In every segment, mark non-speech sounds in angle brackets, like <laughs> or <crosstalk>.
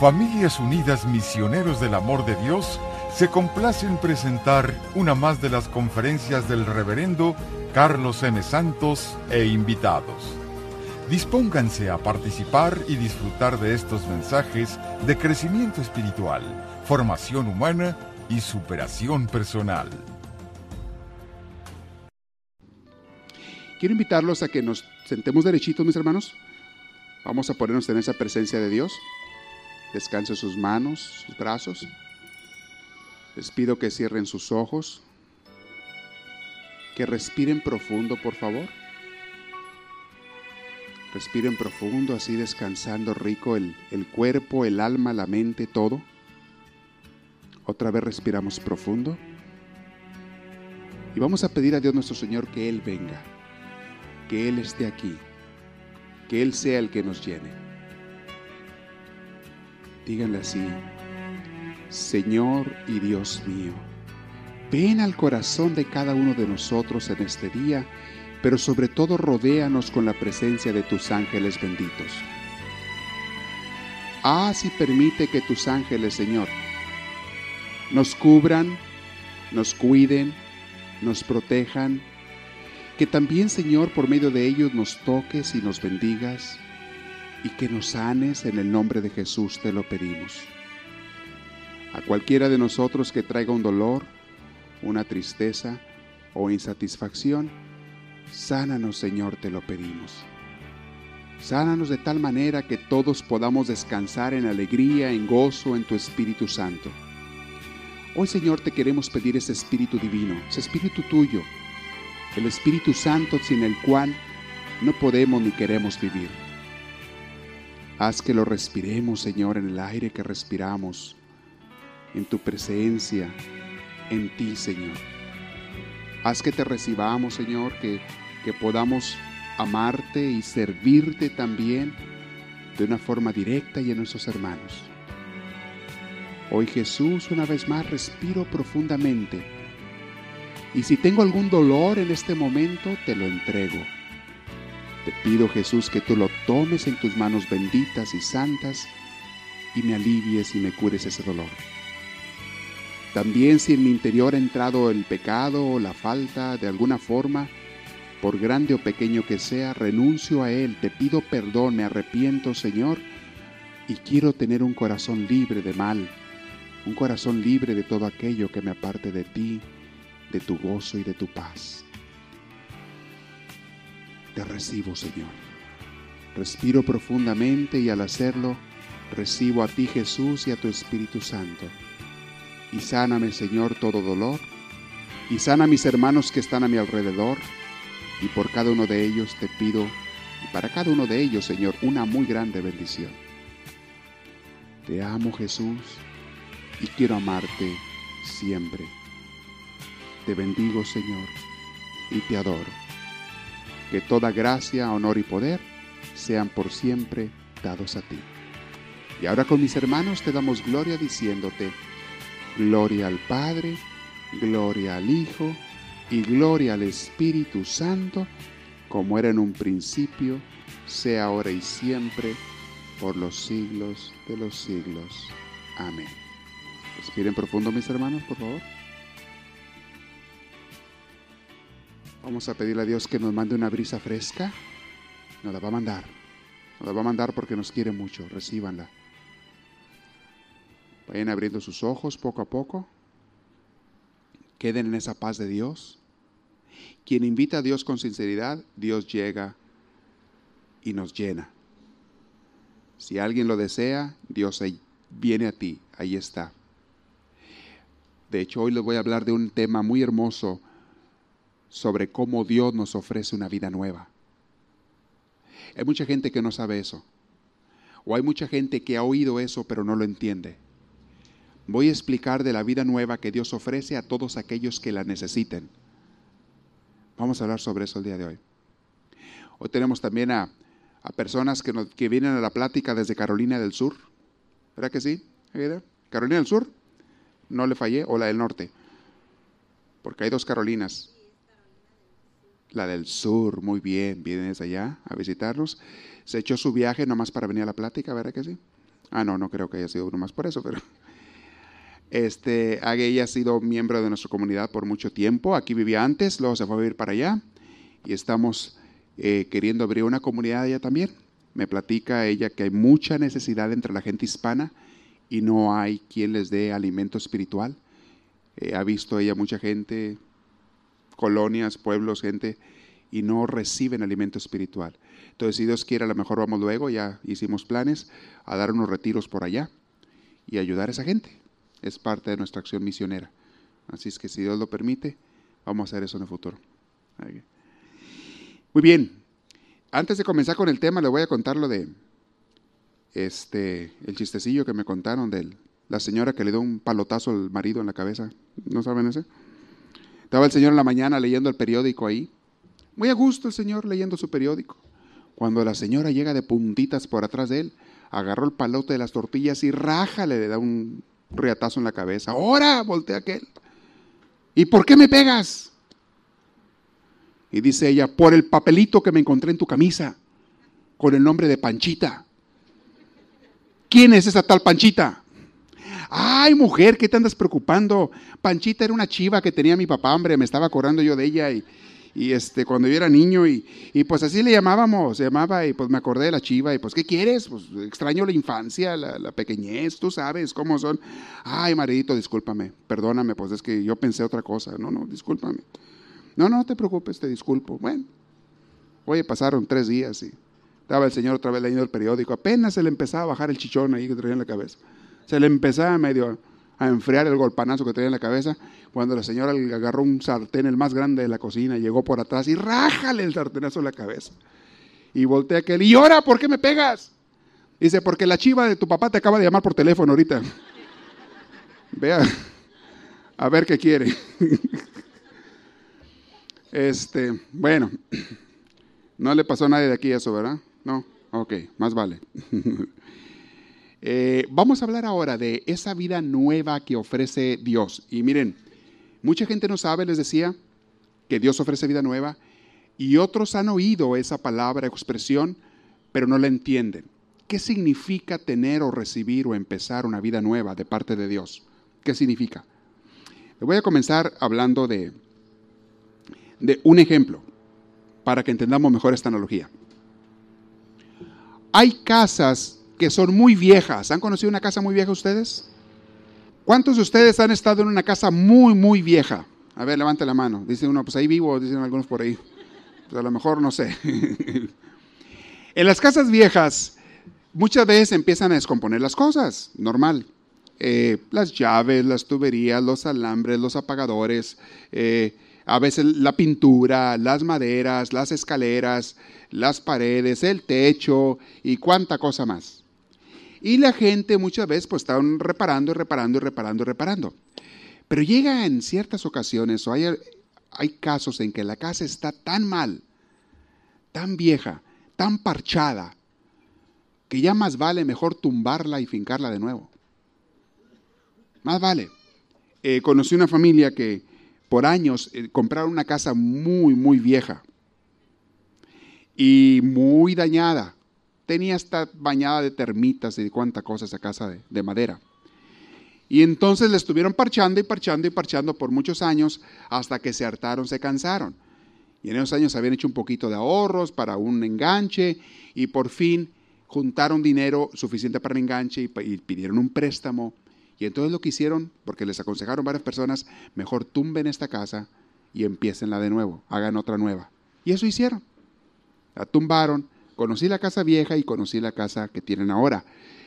Familias Unidas Misioneros del Amor de Dios se complace en presentar una más de las conferencias del reverendo Carlos M. Santos e invitados. Dispónganse a participar y disfrutar de estos mensajes de crecimiento espiritual, formación humana y superación personal. Quiero invitarlos a que nos sentemos derechitos, mis hermanos. Vamos a ponernos en esa presencia de Dios. Descanse sus manos, sus brazos. Les pido que cierren sus ojos. Que respiren profundo, por favor. Respiren profundo, así descansando rico el, el cuerpo, el alma, la mente, todo. Otra vez respiramos profundo. Y vamos a pedir a Dios nuestro Señor que Él venga, que Él esté aquí, que Él sea el que nos llene. Díganle así, Señor y Dios mío, ven al corazón de cada uno de nosotros en este día, pero sobre todo rodéanos con la presencia de tus ángeles benditos. Haz y permite que tus ángeles, Señor, nos cubran, nos cuiden, nos protejan, que también, Señor, por medio de ellos nos toques y nos bendigas y que nos sanes en el nombre de Jesús, te lo pedimos. A cualquiera de nosotros que traiga un dolor, una tristeza o insatisfacción, sánanos Señor, te lo pedimos. Sánanos de tal manera que todos podamos descansar en alegría, en gozo, en tu Espíritu Santo. Hoy Señor te queremos pedir ese Espíritu Divino, ese Espíritu tuyo, el Espíritu Santo sin el cual no podemos ni queremos vivir. Haz que lo respiremos, Señor, en el aire que respiramos, en tu presencia, en ti, Señor. Haz que te recibamos, Señor, que, que podamos amarte y servirte también de una forma directa y en nuestros hermanos. Hoy Jesús, una vez más, respiro profundamente. Y si tengo algún dolor en este momento, te lo entrego te pido Jesús que tú lo tomes en tus manos benditas y santas y me alivies y me cures ese dolor. También si en mi interior ha entrado el pecado o la falta de alguna forma, por grande o pequeño que sea, renuncio a él, te pido perdón, me arrepiento Señor y quiero tener un corazón libre de mal, un corazón libre de todo aquello que me aparte de ti, de tu gozo y de tu paz. Te recibo, Señor. Respiro profundamente y al hacerlo, recibo a ti, Jesús, y a tu Espíritu Santo. Y sáname, Señor, todo dolor. Y sana a mis hermanos que están a mi alrededor. Y por cada uno de ellos te pido, y para cada uno de ellos, Señor, una muy grande bendición. Te amo, Jesús, y quiero amarte siempre. Te bendigo, Señor, y te adoro que toda gracia, honor y poder sean por siempre dados a ti. Y ahora con mis hermanos te damos gloria diciéndote, gloria al Padre, gloria al Hijo y gloria al Espíritu Santo, como era en un principio, sea ahora y siempre, por los siglos de los siglos. Amén. Respiren profundo mis hermanos, por favor. Vamos a pedirle a Dios que nos mande una brisa fresca. Nos la va a mandar. Nos la va a mandar porque nos quiere mucho. Recíbanla. Vayan abriendo sus ojos poco a poco. Queden en esa paz de Dios. Quien invita a Dios con sinceridad, Dios llega y nos llena. Si alguien lo desea, Dios viene a ti. Ahí está. De hecho, hoy les voy a hablar de un tema muy hermoso sobre cómo Dios nos ofrece una vida nueva. Hay mucha gente que no sabe eso. O hay mucha gente que ha oído eso pero no lo entiende. Voy a explicar de la vida nueva que Dios ofrece a todos aquellos que la necesiten. Vamos a hablar sobre eso el día de hoy. Hoy tenemos también a, personas que, que vienen a la plática desde Carolina del Sur. ¿Verdad que sí? ¿Carolina del Sur? No le fallé. O la del Norte. Porque hay dos Carolinas. La del sur, muy bien, viene desde allá a visitarnos. Se echó su viaje nomás para venir a la plática, ¿verdad que sí? Ah, no, no creo que haya sido uno más por eso, pero... Este, ella ha sido miembro de nuestra comunidad por mucho tiempo. Aquí vivía antes, luego se fue a vivir para allá. Y estamos eh, queriendo abrir una comunidad allá también. Me platica ella que hay mucha necesidad entre la gente hispana y no hay quien les dé alimento espiritual. Eh, ha visto ella mucha gente, colonias, pueblos, gente, y no reciben alimento espiritual. Entonces, si Dios quiere, a lo mejor vamos luego, ya hicimos planes, a dar unos retiros por allá y ayudar a esa gente. Es parte de nuestra acción misionera. Así es que si Dios lo permite, vamos a hacer eso en el futuro. Muy bien. Antes de comenzar con el tema, le voy a contar lo de este, el chistecillo que me contaron de la señora que le dio un palotazo al marido en la cabeza. ¿No saben ese? Estaba el señor en la mañana leyendo el periódico ahí. Muy a gusto el señor leyendo su periódico. Cuando la señora llega de puntitas por atrás de él, agarró el palote de las tortillas y rájale, le da un riatazo en la cabeza. Ahora, voltea aquel. ¿Y por qué me pegas? Y dice ella, por el papelito que me encontré en tu camisa, con el nombre de Panchita. ¿Quién es esa tal Panchita? Ay, mujer, ¿qué te andas preocupando? Panchita era una chiva que tenía mi papá, hombre, me estaba acordando yo de ella y, y este, cuando yo era niño y, y, pues así le llamábamos, se llamaba y pues me acordé de la chiva y pues ¿qué quieres? Pues extraño la infancia, la, pequeñez, tú sabes cómo son. Ay, maridito, discúlpame, perdóname, pues es que yo pensé otra cosa. No, no, discúlpame. No, no te preocupes, te disculpo. Bueno, oye, pasaron tres días y estaba el señor otra vez leyendo el periódico. Apenas se le empezaba a bajar el chichón ahí que traía en la cabeza. Se le empezaba medio a enfriar el golpanazo que traía en la cabeza cuando la señora le agarró un sartén, el más grande de la cocina, llegó por atrás y rájale el sartenazo en la cabeza. Y voltea aquel, ¿y ahora por qué me pegas? Dice, porque la chiva de tu papá te acaba de llamar por teléfono ahorita. <laughs> Vea, a ver qué quiere. <laughs> Este, bueno, <clears throat> no le pasó a nadie de aquí eso, ¿verdad? No, ok, más vale. <laughs> Eh, vamos a hablar ahora de esa vida nueva que ofrece Dios. Y miren, mucha gente no sabe, les decía, que Dios ofrece vida nueva, y otros han oído esa palabra, expresión, pero no la entienden. ¿Qué significa tener o recibir o empezar una vida nueva de parte de Dios? ¿Qué significa? Voy a comenzar hablando de, de un ejemplo para que entendamos mejor esta analogía. Hay casas que son muy viejas. ¿Han conocido una casa muy vieja ustedes? ¿Cuántos de ustedes han estado en una casa muy, muy vieja? A ver, levante la mano. Dice uno, pues ahí vivo, dicen algunos por ahí. Pues a lo mejor no sé. <laughs> en las casas viejas, muchas veces empiezan a descomponer las cosas, normal. Eh, las llaves, las tuberías, los alambres, los apagadores, eh, a veces la pintura, las maderas, las escaleras, las paredes, el techo y cuánta cosa más. Y la gente muchas veces pues están reparando y reparando y reparando y reparando. Pero llega en ciertas ocasiones o hay, hay casos en que la casa está tan mal, tan vieja, tan parchada, que ya más vale mejor tumbarla y fincarla de nuevo. Más vale. Eh, conocí una familia que por años eh, compraron una casa muy, muy vieja y muy dañada. Tenía esta bañada de termitas y de cuánta cosa esa casa de, de madera. Y entonces le estuvieron parchando y parchando y parchando por muchos años hasta que se hartaron, se cansaron. Y en esos años habían hecho un poquito de ahorros para un enganche y por fin juntaron dinero suficiente para el enganche y pidieron un préstamo y entonces lo que hicieron, porque les aconsejaron varias personas, mejor tumben esta casa y empiecenla de nuevo, hagan otra nueva. Y eso hicieron. La tumbaron, conocí la casa vieja y conocí la casa que tienen ahora.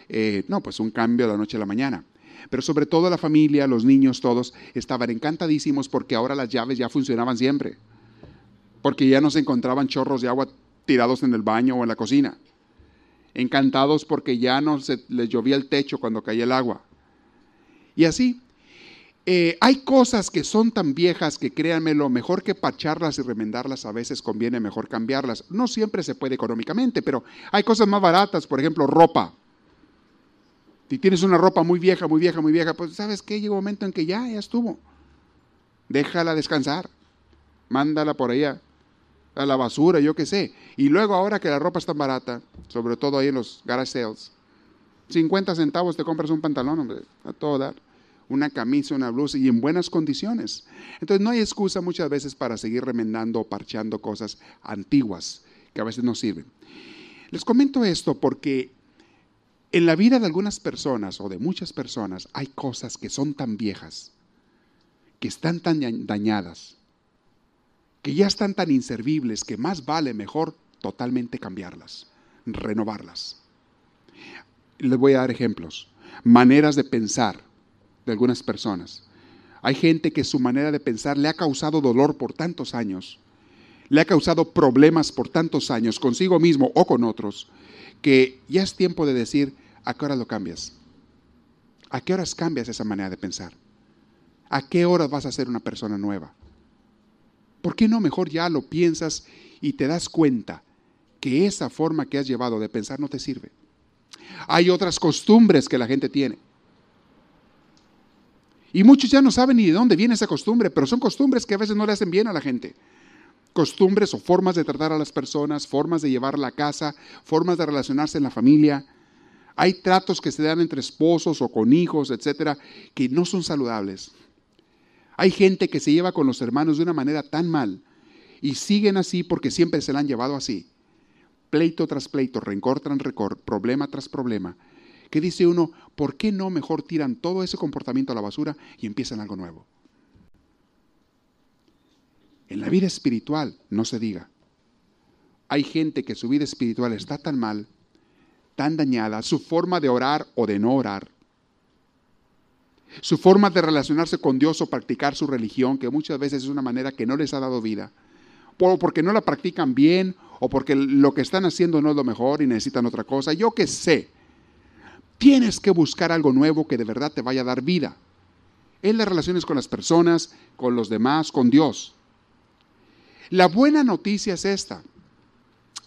Eh, no, pues un cambio de la noche a la mañana. Pero sobre todo la familia, los niños, todos estaban encantadísimos porque ahora las llaves ya funcionaban siempre. Porque ya no se encontraban chorros de agua tirados en el baño o en la cocina. Encantados porque ya no se les llovía el techo cuando caía el agua. Y así, eh, hay cosas que son tan viejas que créanme, lo mejor que pacharlas y remendarlas a veces conviene mejor cambiarlas. No siempre se puede económicamente, pero hay cosas más baratas, por ejemplo, ropa. Si tienes una ropa muy vieja, muy vieja, muy vieja, pues sabes que llega un momento en que ya, ya estuvo. Déjala descansar. Mándala por allá a la basura, yo qué sé. Y luego ahora que la ropa es tan barata, sobre todo ahí en los garage sales, 50 centavos te compras un pantalón, hombre, a todo dar. Una camisa, una blusa y en buenas condiciones. Entonces no hay excusa muchas veces para seguir remendando o parcheando cosas antiguas que a veces no sirven. Les comento esto porque en la vida de algunas personas o de muchas personas hay cosas que son tan viejas, que están tan dañadas, que ya están tan inservibles que más vale mejor totalmente cambiarlas, renovarlas. Les voy a dar ejemplos, maneras de pensar de algunas personas. Hay gente que su manera de pensar le ha causado dolor por tantos años, le ha causado problemas por tantos años consigo mismo o con otros, que ya es tiempo de decir, ¿a qué hora lo cambias? ¿A qué horas cambias esa manera de pensar? ¿A qué horas vas a ser una persona nueva? ¿Por qué no mejor ya lo piensas y te das cuenta que esa forma que has llevado de pensar no te sirve? Hay otras costumbres que la gente tiene. Y muchos ya no saben ni de dónde viene esa costumbre, pero son costumbres que a veces no le hacen bien a la gente costumbres o formas de tratar a las personas, formas de llevar la casa, formas de relacionarse en la familia. Hay tratos que se dan entre esposos o con hijos, etcétera, que no son saludables. Hay gente que se lleva con los hermanos de una manera tan mal y siguen así porque siempre se la han llevado así. Pleito tras pleito, rencor tras rencor, problema tras problema. Que dice uno, ¿por qué no mejor tiran todo ese comportamiento a la basura y empiezan algo nuevo? En la vida espiritual, no se diga. Hay gente que su vida espiritual está tan mal, tan dañada, su forma de orar o de no orar, su forma de relacionarse con Dios o practicar su religión, que muchas veces es una manera que no les ha dado vida, o porque no la practican bien, o porque lo que están haciendo no es lo mejor y necesitan otra cosa, yo qué sé. Tienes que buscar algo nuevo que de verdad te vaya a dar vida. En las relaciones con las personas, con los demás, con Dios. La buena noticia es esta.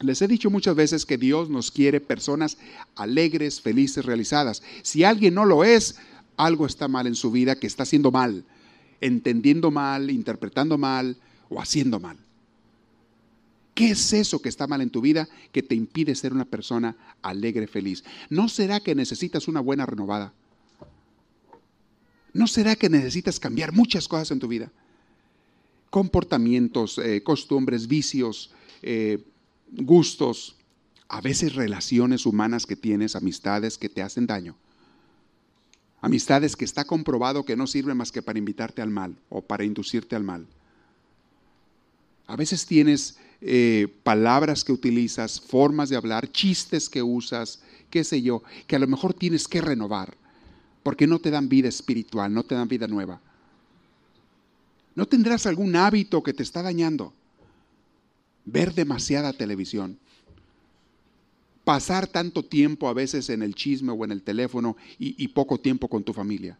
Les he dicho muchas veces que Dios nos quiere personas alegres, felices, realizadas. Si alguien no lo es, algo está mal en su vida que está haciendo mal, entendiendo mal, interpretando mal o haciendo mal. ¿Qué es eso que está mal en tu vida que te impide ser una persona alegre, feliz? ¿No será que necesitas una buena renovada? ¿No será que necesitas cambiar muchas cosas en tu vida? comportamientos, eh, costumbres, vicios, eh, gustos, a veces relaciones humanas que tienes, amistades que te hacen daño. Amistades que está comprobado que no sirven más que para invitarte al mal o para inducirte al mal. A veces tienes eh, palabras que utilizas, formas de hablar, chistes que usas, qué sé yo, que a lo mejor tienes que renovar, porque no te dan vida espiritual, no te dan vida nueva. ¿No tendrás algún hábito que te está dañando? Ver demasiada televisión. Pasar tanto tiempo a veces en el chisme o en el teléfono y, poco tiempo con tu familia.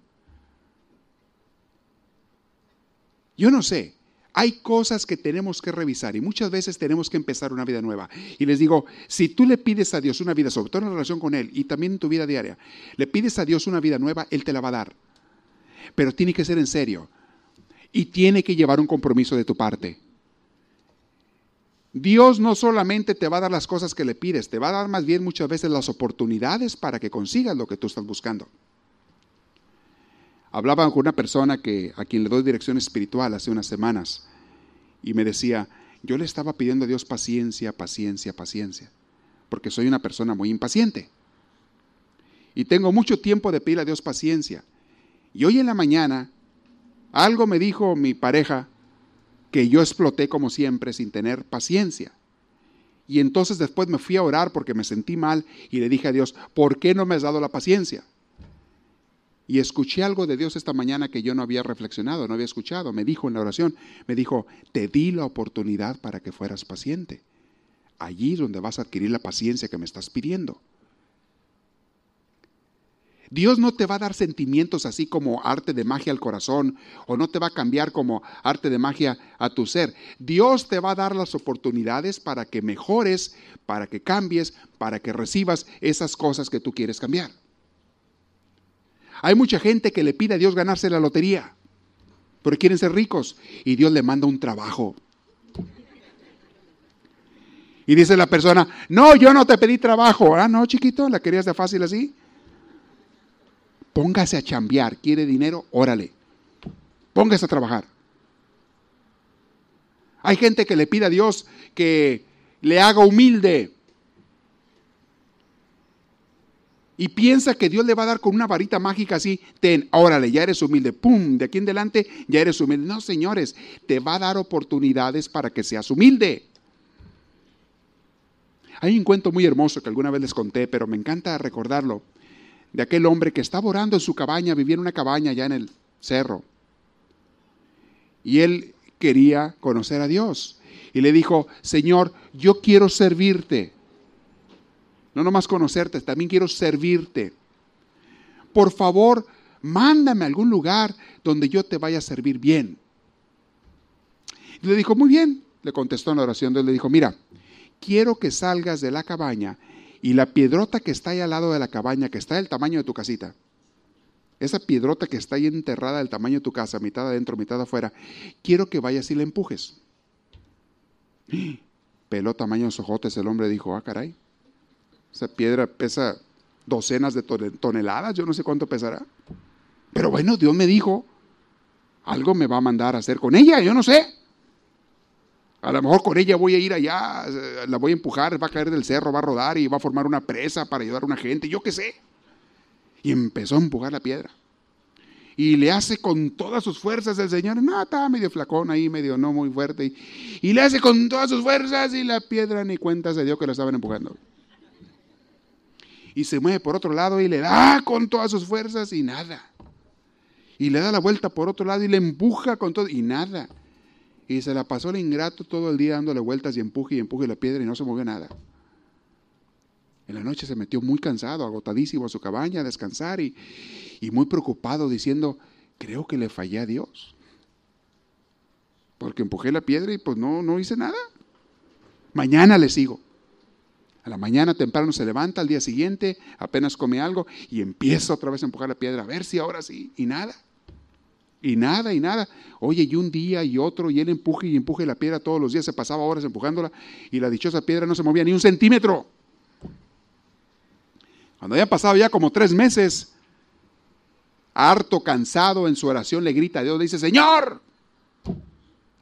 Yo no sé, hay cosas que tenemos que revisar y muchas veces tenemos que empezar una vida nueva. Y les digo, si tú le pides a Dios una vida, sobre todo en relación con Él y también en tu vida diaria, le pides a Dios una vida nueva, Él te la va a dar. Pero tiene que ser en serio y tiene que llevar un compromiso de tu parte. Dios no solamente te va a dar las cosas que le pides, te va a dar más bien muchas veces las oportunidades para que consigas lo que tú estás buscando. Hablaba con una persona que, a quien le doy dirección espiritual hace unas semanas y me decía, yo le estaba pidiendo a Dios paciencia, paciencia, paciencia, porque soy una persona muy impaciente. Y tengo mucho tiempo de pedir a Dios paciencia. Y hoy en la mañana algo me dijo mi pareja que yo exploté como siempre sin tener paciencia. Y entonces después me fui a orar porque me sentí mal y le dije a Dios, ¿por qué no me has dado la paciencia? Y escuché algo de Dios esta mañana que yo no había reflexionado, no había escuchado. Me dijo en la oración, me dijo, te di la oportunidad para que fueras paciente. Allí es donde vas a adquirir la paciencia que me estás pidiendo. Dios no te va a dar sentimientos así como arte de magia al corazón o no te va a cambiar como arte de magia a tu ser. Dios te va a dar las oportunidades para que mejores, para que cambies, para que recibas esas cosas que tú quieres cambiar. Hay mucha gente que le pide a Dios ganarse la lotería, porque quieren ser ricos y Dios le manda un trabajo. Y dice la persona, no, yo no te pedí trabajo. Ah, no, chiquito, la querías de fácil así. Póngase a chambear. ¿Quiere dinero? Órale. Póngase a trabajar. Hay gente que le pide a Dios que le haga humilde. Y piensa que Dios le va a dar con una varita mágica así, ten, órale, ya eres humilde, pum, de aquí en adelante ya eres humilde. No, señores, te va a dar oportunidades para que seas humilde. Hay un cuento muy hermoso que alguna vez les conté, pero me encanta recordarlo, de aquel hombre que estaba orando en su cabaña, vivía en una cabaña allá en el cerro. Y él quería conocer a Dios. Y le dijo, Señor, yo quiero servirte. No nomás conocerte, también quiero servirte. Por favor, mándame a algún lugar donde yo te vaya a servir bien. Y le dijo, muy bien, le contestó en la oración. Dios le dijo, mira, quiero que salgas de la cabaña y la piedrota que está ahí al lado de la cabaña, que está del tamaño de tu casita, esa piedrota que está ahí enterrada del tamaño de tu casa, mitad adentro, mitad afuera, quiero que vayas y la empujes. Peló tamaño ojotes, el hombre dijo, ah, caray, esa piedra pesa docenas de toneladas, yo no sé cuánto pesará. Pero bueno, Dios me dijo, algo me va a mandar a hacer con ella, yo no sé. A lo mejor con ella voy a ir allá, la voy a empujar, va a caer del cerro, va a rodar y va a formar una presa para ayudar a una gente, yo qué sé. Y empezó a empujar la piedra. Y le hace con todas sus fuerzas el Señor. No, estaba medio flacón ahí, medio no muy fuerte. Y, le hace con todas sus fuerzas y la piedra ni cuenta se dio que la estaban empujando. Y se mueve por otro lado y le da con todas sus fuerzas y nada. Y le da la vuelta por otro lado y le empuja con todo y nada. Y se la pasó el ingrato todo el día dándole vueltas y empuje y empuje la piedra y no se movió nada. En la noche se metió muy cansado, agotadísimo a su cabaña a descansar y, muy preocupado diciendo, creo que le fallé a Dios. Porque empujé la piedra y pues no, no hice nada. Mañana le sigo. A la mañana temprano se levanta, al día siguiente apenas come algo y empieza otra vez a empujar la piedra, a ver si ahora sí, y nada. Y nada, y nada. Oye, y un día y otro, y él empuje y empuje la piedra todos los días, se pasaba horas empujándola, y la dichosa piedra no se movía ni un centímetro. Cuando había pasado ya como tres meses, harto, cansado en su oración, le grita a Dios, le dice, Señor,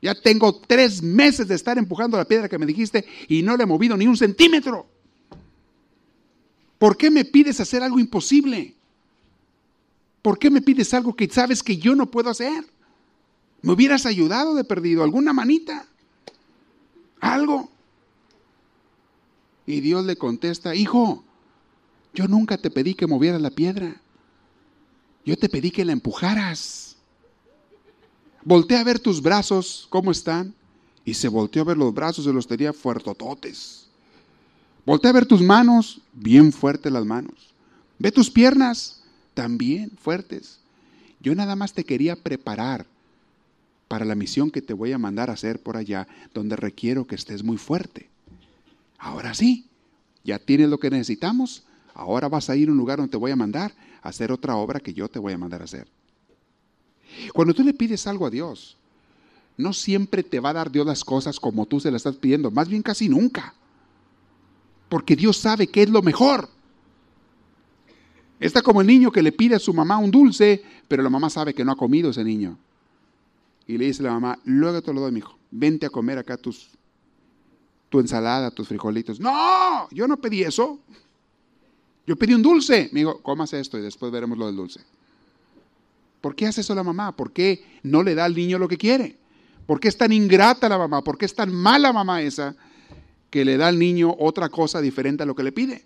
ya tengo tres meses de estar empujando la piedra que me dijiste y no le he movido ni un centímetro. ¿Por qué me pides hacer algo imposible? ¿Por qué me pides algo que sabes que yo no puedo hacer? Me hubieras ayudado de perdido, alguna manita, algo. Y Dios le contesta, hijo, yo nunca te pedí que movieras la piedra. Yo te pedí que la empujaras. Voltea a ver tus brazos, ¿cómo están? Y se volteó a ver los brazos y los tenía fuertototes. Voltea a ver tus manos, bien fuertes las manos. Ve tus piernas, también fuertes. Yo nada más te quería preparar para la misión que te voy a mandar a hacer por allá, donde requiero que estés muy fuerte. Ahora sí, ya tienes lo que necesitamos, ahora vas a ir a un lugar donde te voy a mandar a hacer otra obra que yo te voy a mandar a hacer. Cuando tú le pides algo a Dios, no siempre te va a dar Dios las cosas como tú se las estás pidiendo, más bien casi nunca. Porque Dios sabe que es lo mejor. Está como el niño que le pide a su mamá un dulce, pero la mamá sabe que no ha comido ese niño. Y le dice a la mamá, luego te lo doy, mi hijo, vente a comer acá tus, tu ensalada, tus frijolitos. No, yo no pedí eso. Yo pedí un dulce. Me dijo, comas esto y después veremos lo del dulce. ¿Por qué hace eso la mamá? ¿Por qué no le da al niño lo que quiere? ¿Por qué es tan ingrata la mamá? ¿Por qué es tan mala mamá esa que le da al niño otra cosa diferente a lo que le pide?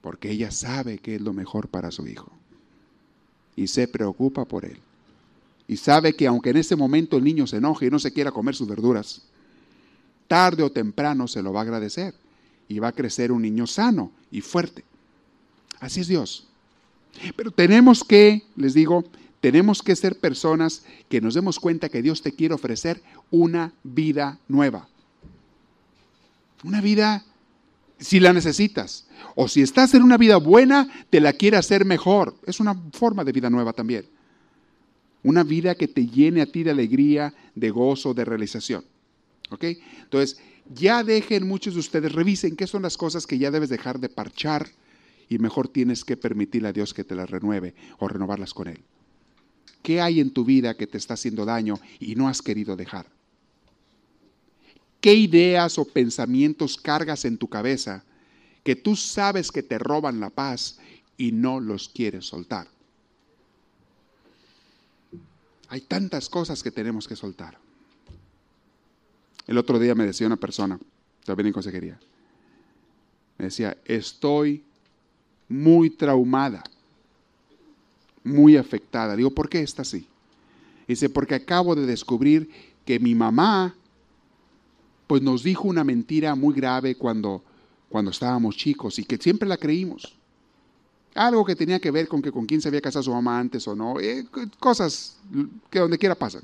Porque ella sabe que es lo mejor para su hijo. Y se preocupa por él. Y sabe que aunque en ese momento el niño se enoje y no se quiera comer sus verduras, tarde o temprano se lo va a agradecer y va a crecer un niño sano y fuerte. Así es Dios. Pero tenemos que, les digo, tenemos que ser personas que nos demos cuenta que Dios te quiere ofrecer una vida nueva. Una vida si la necesitas. O si estás en una vida buena, te la quiere hacer mejor. Es una forma de vida nueva también. Una vida que te llene a ti de alegría, de gozo, de realización. ¿Ok? Entonces, ya dejen muchos de ustedes, revisen qué son las cosas que ya debes dejar de parchar y mejor tienes que permitirle a Dios que te las renueve o renovarlas con Él. ¿Qué hay en tu vida que te está haciendo daño y no has querido dejar? ¿Qué ideas o pensamientos cargas en tu cabeza que tú sabes que te roban la paz y no los quieres soltar? Hay tantas cosas que tenemos que soltar. El otro día me decía una persona, también en consejería, me decía, estoy muy traumada, muy afectada. Digo, ¿por qué está así? Dice, porque acabo de descubrir que mi mamá, pues nos dijo una mentira muy grave cuando, cuando estábamos chicos y que siempre la creímos. Algo que tenía que ver con que con quién se había casado su mamá antes o no, eh, cosas que donde quiera pasan.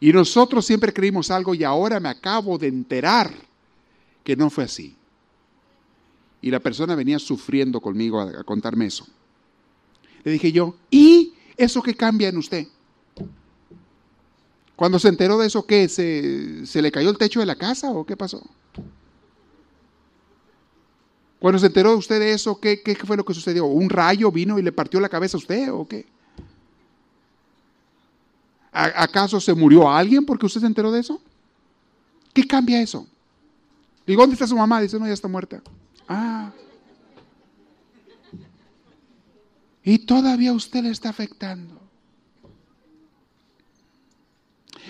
Y nosotros siempre creímos algo y ahora me acabo de enterar que no fue así. Y la persona venía sufriendo conmigo a, contarme eso. Le dije yo, ¿y eso qué cambia en usted? Cuando se enteró de eso, ¿qué? ¿Se, ¿Se, le cayó el techo de la casa o qué pasó? Cuando se enteró usted de eso, ¿qué, ¿qué, fue lo que sucedió? ¿Un rayo vino y le partió la cabeza a usted o qué? ¿Acaso se murió alguien porque usted se enteró de eso? ¿Qué cambia eso? Digo, ¿dónde está su mamá? Dice, no, ya está muerta. Ah. Y todavía usted le está afectando.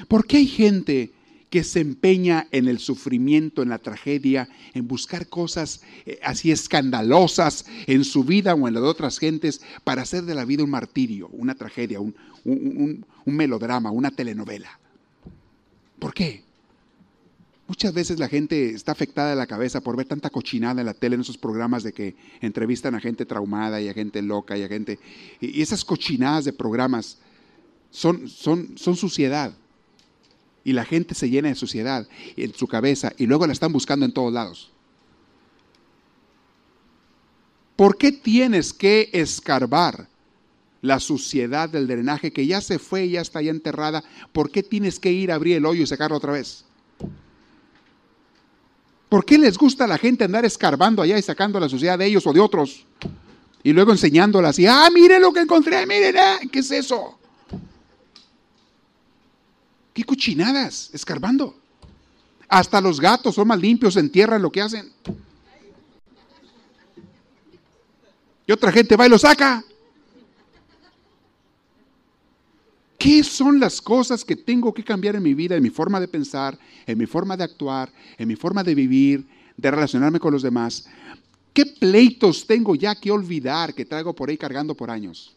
¿Por qué hay gente que se empeña en el sufrimiento, en la tragedia, en buscar cosas eh, así escandalosas en su vida o en la de otras gentes para hacer de la vida un martirio, una tragedia, un, un melodrama, una telenovela? ¿Por qué? Muchas veces la gente está afectada de la cabeza por ver tanta cochinada en la tele, en esos programas de que entrevistan a gente traumada y a gente loca y a gente... Y esas cochinadas de programas son, son, son suciedad. Y la gente se llena de suciedad en su cabeza y luego la están buscando en todos lados. ¿Por qué tienes que escarbar la suciedad del drenaje que ya se fue y ya está ya enterrada? ¿Por qué tienes que ir a abrir el hoyo y sacarlo otra vez? ¿Por qué les gusta a la gente andar escarbando allá y sacando la suciedad de ellos o de otros? Y luego enseñándolas y, ah, mire lo que encontré, miren, ah, ¿qué es eso? ¿Qué cochinadas? Escarbando. Hasta los gatos son más limpios, entierran lo que hacen. Y otra gente va y lo saca. ¿Qué son las cosas que tengo que cambiar en mi vida, en mi forma de pensar, en mi forma de actuar, en mi forma de vivir, de relacionarme con los demás? ¿Qué pleitos tengo ya que olvidar que traigo por ahí cargando por años?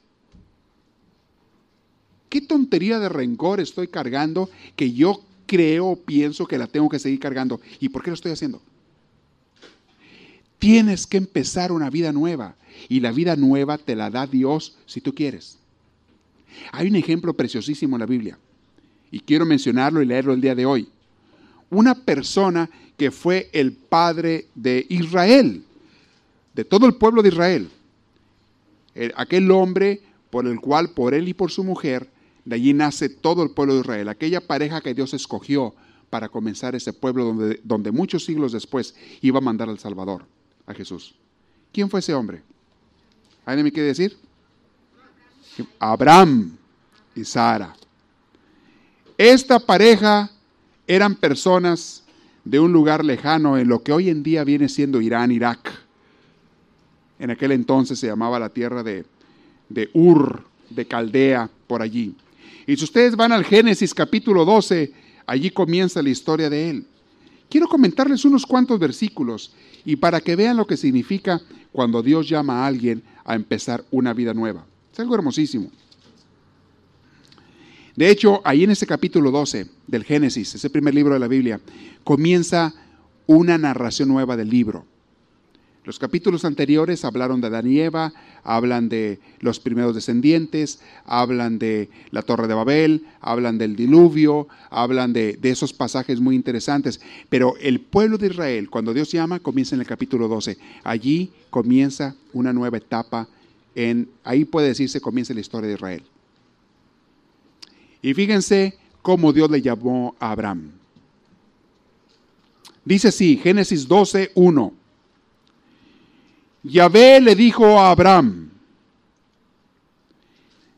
¿Qué tontería de rencor estoy cargando que yo creo pienso que la tengo que seguir cargando? ¿Y por qué lo estoy haciendo? Tienes que empezar una vida nueva y la vida nueva te la da Dios si tú quieres. Hay un ejemplo preciosísimo en la Biblia y quiero mencionarlo y leerlo el día de hoy. Una persona que fue el padre de Israel, de todo el pueblo de Israel. Aquel hombre por el cual, por él y por su mujer, de allí nace todo el pueblo de Israel. Aquella pareja que Dios escogió para comenzar ese pueblo donde, donde muchos siglos después iba a mandar al Salvador, a Jesús. ¿Quién fue ese hombre? ¿Alguien me quiere decir? Abraham y Sara. Esta pareja eran personas de un lugar lejano en lo que hoy en día viene siendo Irán, Irak. En aquel entonces se llamaba la tierra de, de Ur, de Caldea, por allí. Y si ustedes van al Génesis capítulo 12, allí comienza la historia de él. Quiero comentarles unos cuantos versículos y para que vean lo que significa cuando Dios llama a alguien a empezar una vida nueva. Es algo hermosísimo. De hecho, ahí en ese capítulo 12 del Génesis, ese primer libro de la Biblia, comienza una narración nueva del libro. Los capítulos anteriores hablaron de Adán y Eva, hablan de los primeros descendientes, hablan de la Torre de Babel, hablan del diluvio, hablan de, de, esos pasajes muy interesantes. Pero el pueblo de Israel, cuando Dios llama, comienza en el capítulo 12. Allí comienza una nueva etapa ahí puede decirse comienza la historia de Israel. Y fíjense cómo Dios le llamó a Abraham. Dice así, Génesis 12, 1. Yahvé le dijo a Abraham,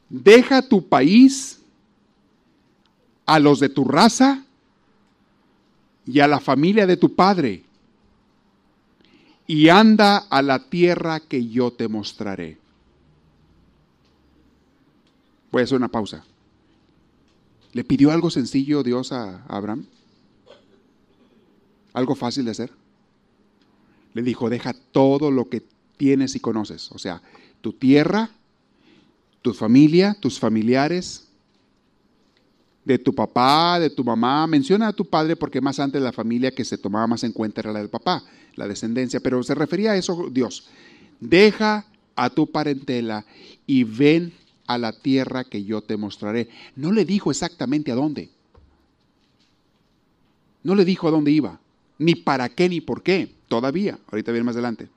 deja tu país a los de tu raza y a la familia de tu padre y anda a la tierra que yo te mostraré. Voy a hacer una pausa. ¿Le pidió algo sencillo Dios a Abraham? ¿Algo fácil de hacer? Le dijo, deja todo lo que tienes y conoces, o sea, tu tierra, tu familia, tus familiares, de tu papá, de tu mamá. Menciona a tu padre porque más antes la familia que se tomaba más en cuenta era la del papá, la descendencia, pero se refería a eso Dios. Deja a tu parentela y ven a la tierra que yo te mostraré. No le dijo exactamente a dónde. No le dijo a dónde iba, ni para qué ni por qué, todavía. Ahorita viene más adelante.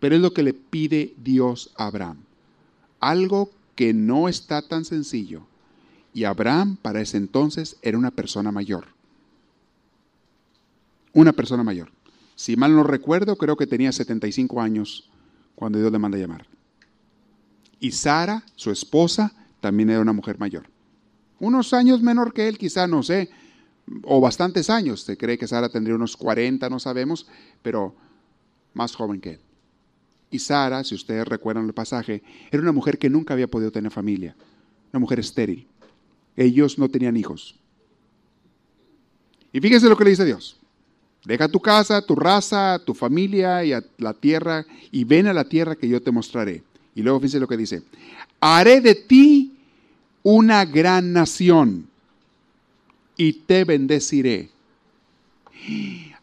Pero es lo que le pide Dios a Abraham. Algo que no está tan sencillo. Y Abraham para ese entonces era una persona mayor. Una persona mayor. Si mal no recuerdo, creo que tenía 75 años cuando Dios le manda a llamar. Y Sara, su esposa, también era una mujer mayor. Unos años menor que él, quizá, no sé, o bastantes años. Se cree que Sara tendría unos 40, no sabemos, pero más joven que él. Y Sara, si ustedes recuerdan el pasaje, era una mujer que nunca había podido tener familia, una mujer estéril. Ellos no tenían hijos. Y fíjense lo que le dice Dios. Deja tu casa, tu raza, tu familia y a la tierra y ven a la tierra que yo te mostraré. Y luego fíjense lo que dice, haré de ti una gran nación y te bendeciré.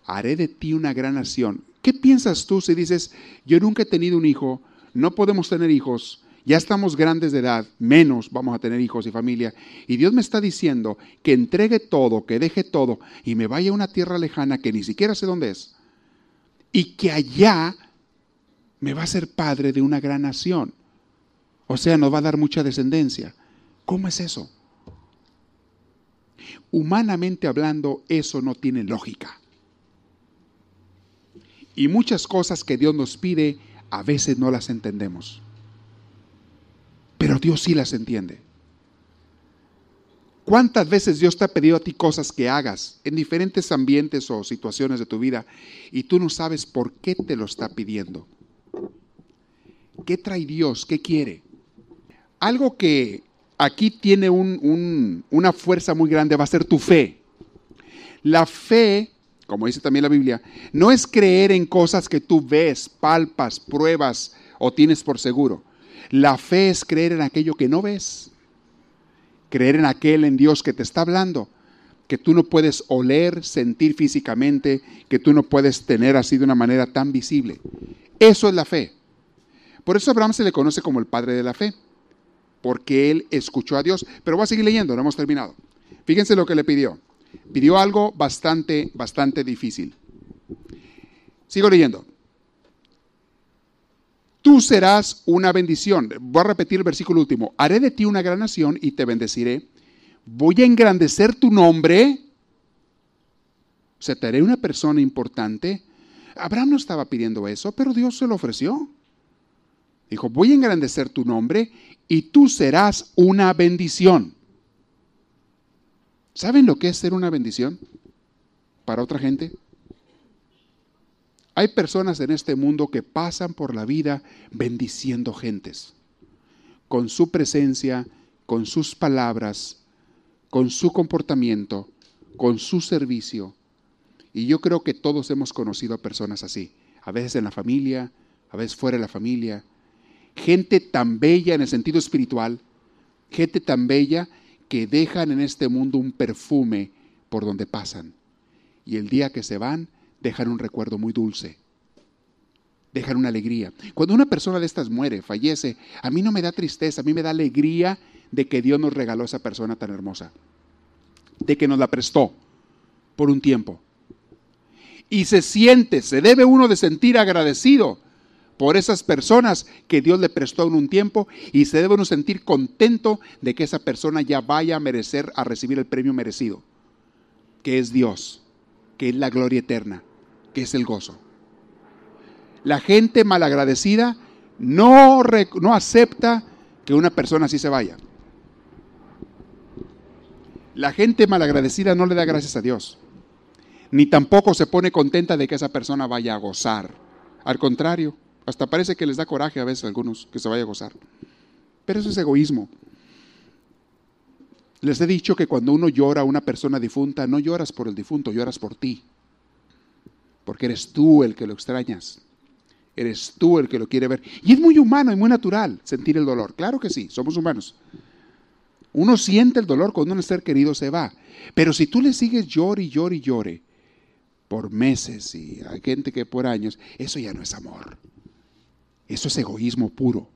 Haré de ti una gran nación. ¿Qué piensas tú si dices, yo nunca he tenido un hijo, no podemos tener hijos, ya estamos grandes de edad, menos vamos a tener hijos y familia, y Dios me está diciendo que entregue todo, que deje todo y me vaya a una tierra lejana que ni siquiera sé dónde es, y que allá me va a ser padre de una gran nación. O sea, nos va a dar mucha descendencia. ¿Cómo es eso? Humanamente hablando, eso no tiene lógica. Y muchas cosas que Dios nos pide, a veces no las entendemos. Pero Dios sí las entiende. ¿Cuántas veces Dios te ha pedido a ti cosas que hagas en diferentes ambientes o situaciones de tu vida y tú no sabes por qué te lo está pidiendo? ¿Qué trae Dios? ¿Qué quiere? Algo que aquí tiene una fuerza muy grande va a ser tu fe. La fe, como dice también la Biblia, no es creer en cosas que tú ves, palpas, pruebas o tienes por seguro. La fe es creer en aquello que no ves. Creer en aquel en Dios que te está hablando, que tú no puedes oler, sentir físicamente, que tú no puedes tener así de una manera tan visible. Eso es la fe. Por eso Abraham se le conoce como el padre de la fe, porque él escuchó a Dios. Pero voy a seguir leyendo, no hemos terminado. Fíjense lo que le pidió. Pidió algo bastante, bastante difícil. Sigo leyendo. Tú serás una bendición. Voy a repetir el versículo último. Haré de ti una gran nación y te bendeciré. Voy a engrandecer tu nombre. O sea, te haré una persona importante. Abraham no estaba pidiendo eso, pero Dios se lo ofreció. Dijo, voy a engrandecer tu nombre y tú serás una bendición. ¿Saben lo que es ser una bendición para otra gente? Hay personas en este mundo que pasan por la vida bendiciendo gentes, con su presencia, con sus palabras, con su comportamiento, con su servicio. Y yo creo que todos hemos conocido a personas así, a veces en la familia, a veces fuera de la familia, gente tan bella en el sentido espiritual, gente tan bella que dejan en este mundo un perfume por donde pasan. Y el día que se van, dejan un recuerdo muy dulce. Dejan una alegría. Cuando una persona de estas muere, fallece, a mí no me da tristeza, a mí me da alegría de que Dios nos regaló a esa persona tan hermosa, de que nos la prestó por un tiempo. Y se siente, se debe uno de sentir agradecido por esas personas que Dios le prestó en un tiempo y se debe uno sentir contento de que esa persona ya vaya a merecer, a recibir el premio merecido, que es Dios, que es la gloria eterna, que es el gozo. La gente malagradecida no, no acepta que una persona así se vaya. La gente malagradecida no le da gracias a Dios, ni tampoco se pone contenta de que esa persona vaya a gozar. Al contrario, hasta parece que les da coraje a veces a algunos que se vaya a gozar. Pero eso es egoísmo. Les he dicho que cuando uno llora a una persona difunta, no lloras por el difunto, lloras por ti. Porque eres tú el que lo extrañas. Eres tú el que lo quiere ver. Y es muy humano y muy natural sentir el dolor. Claro que sí, somos humanos. Uno siente el dolor cuando un ser querido se va. Pero si tú le sigues llore y llore y llore por meses y hay gente que por años, eso ya no es amor. Eso es egoísmo puro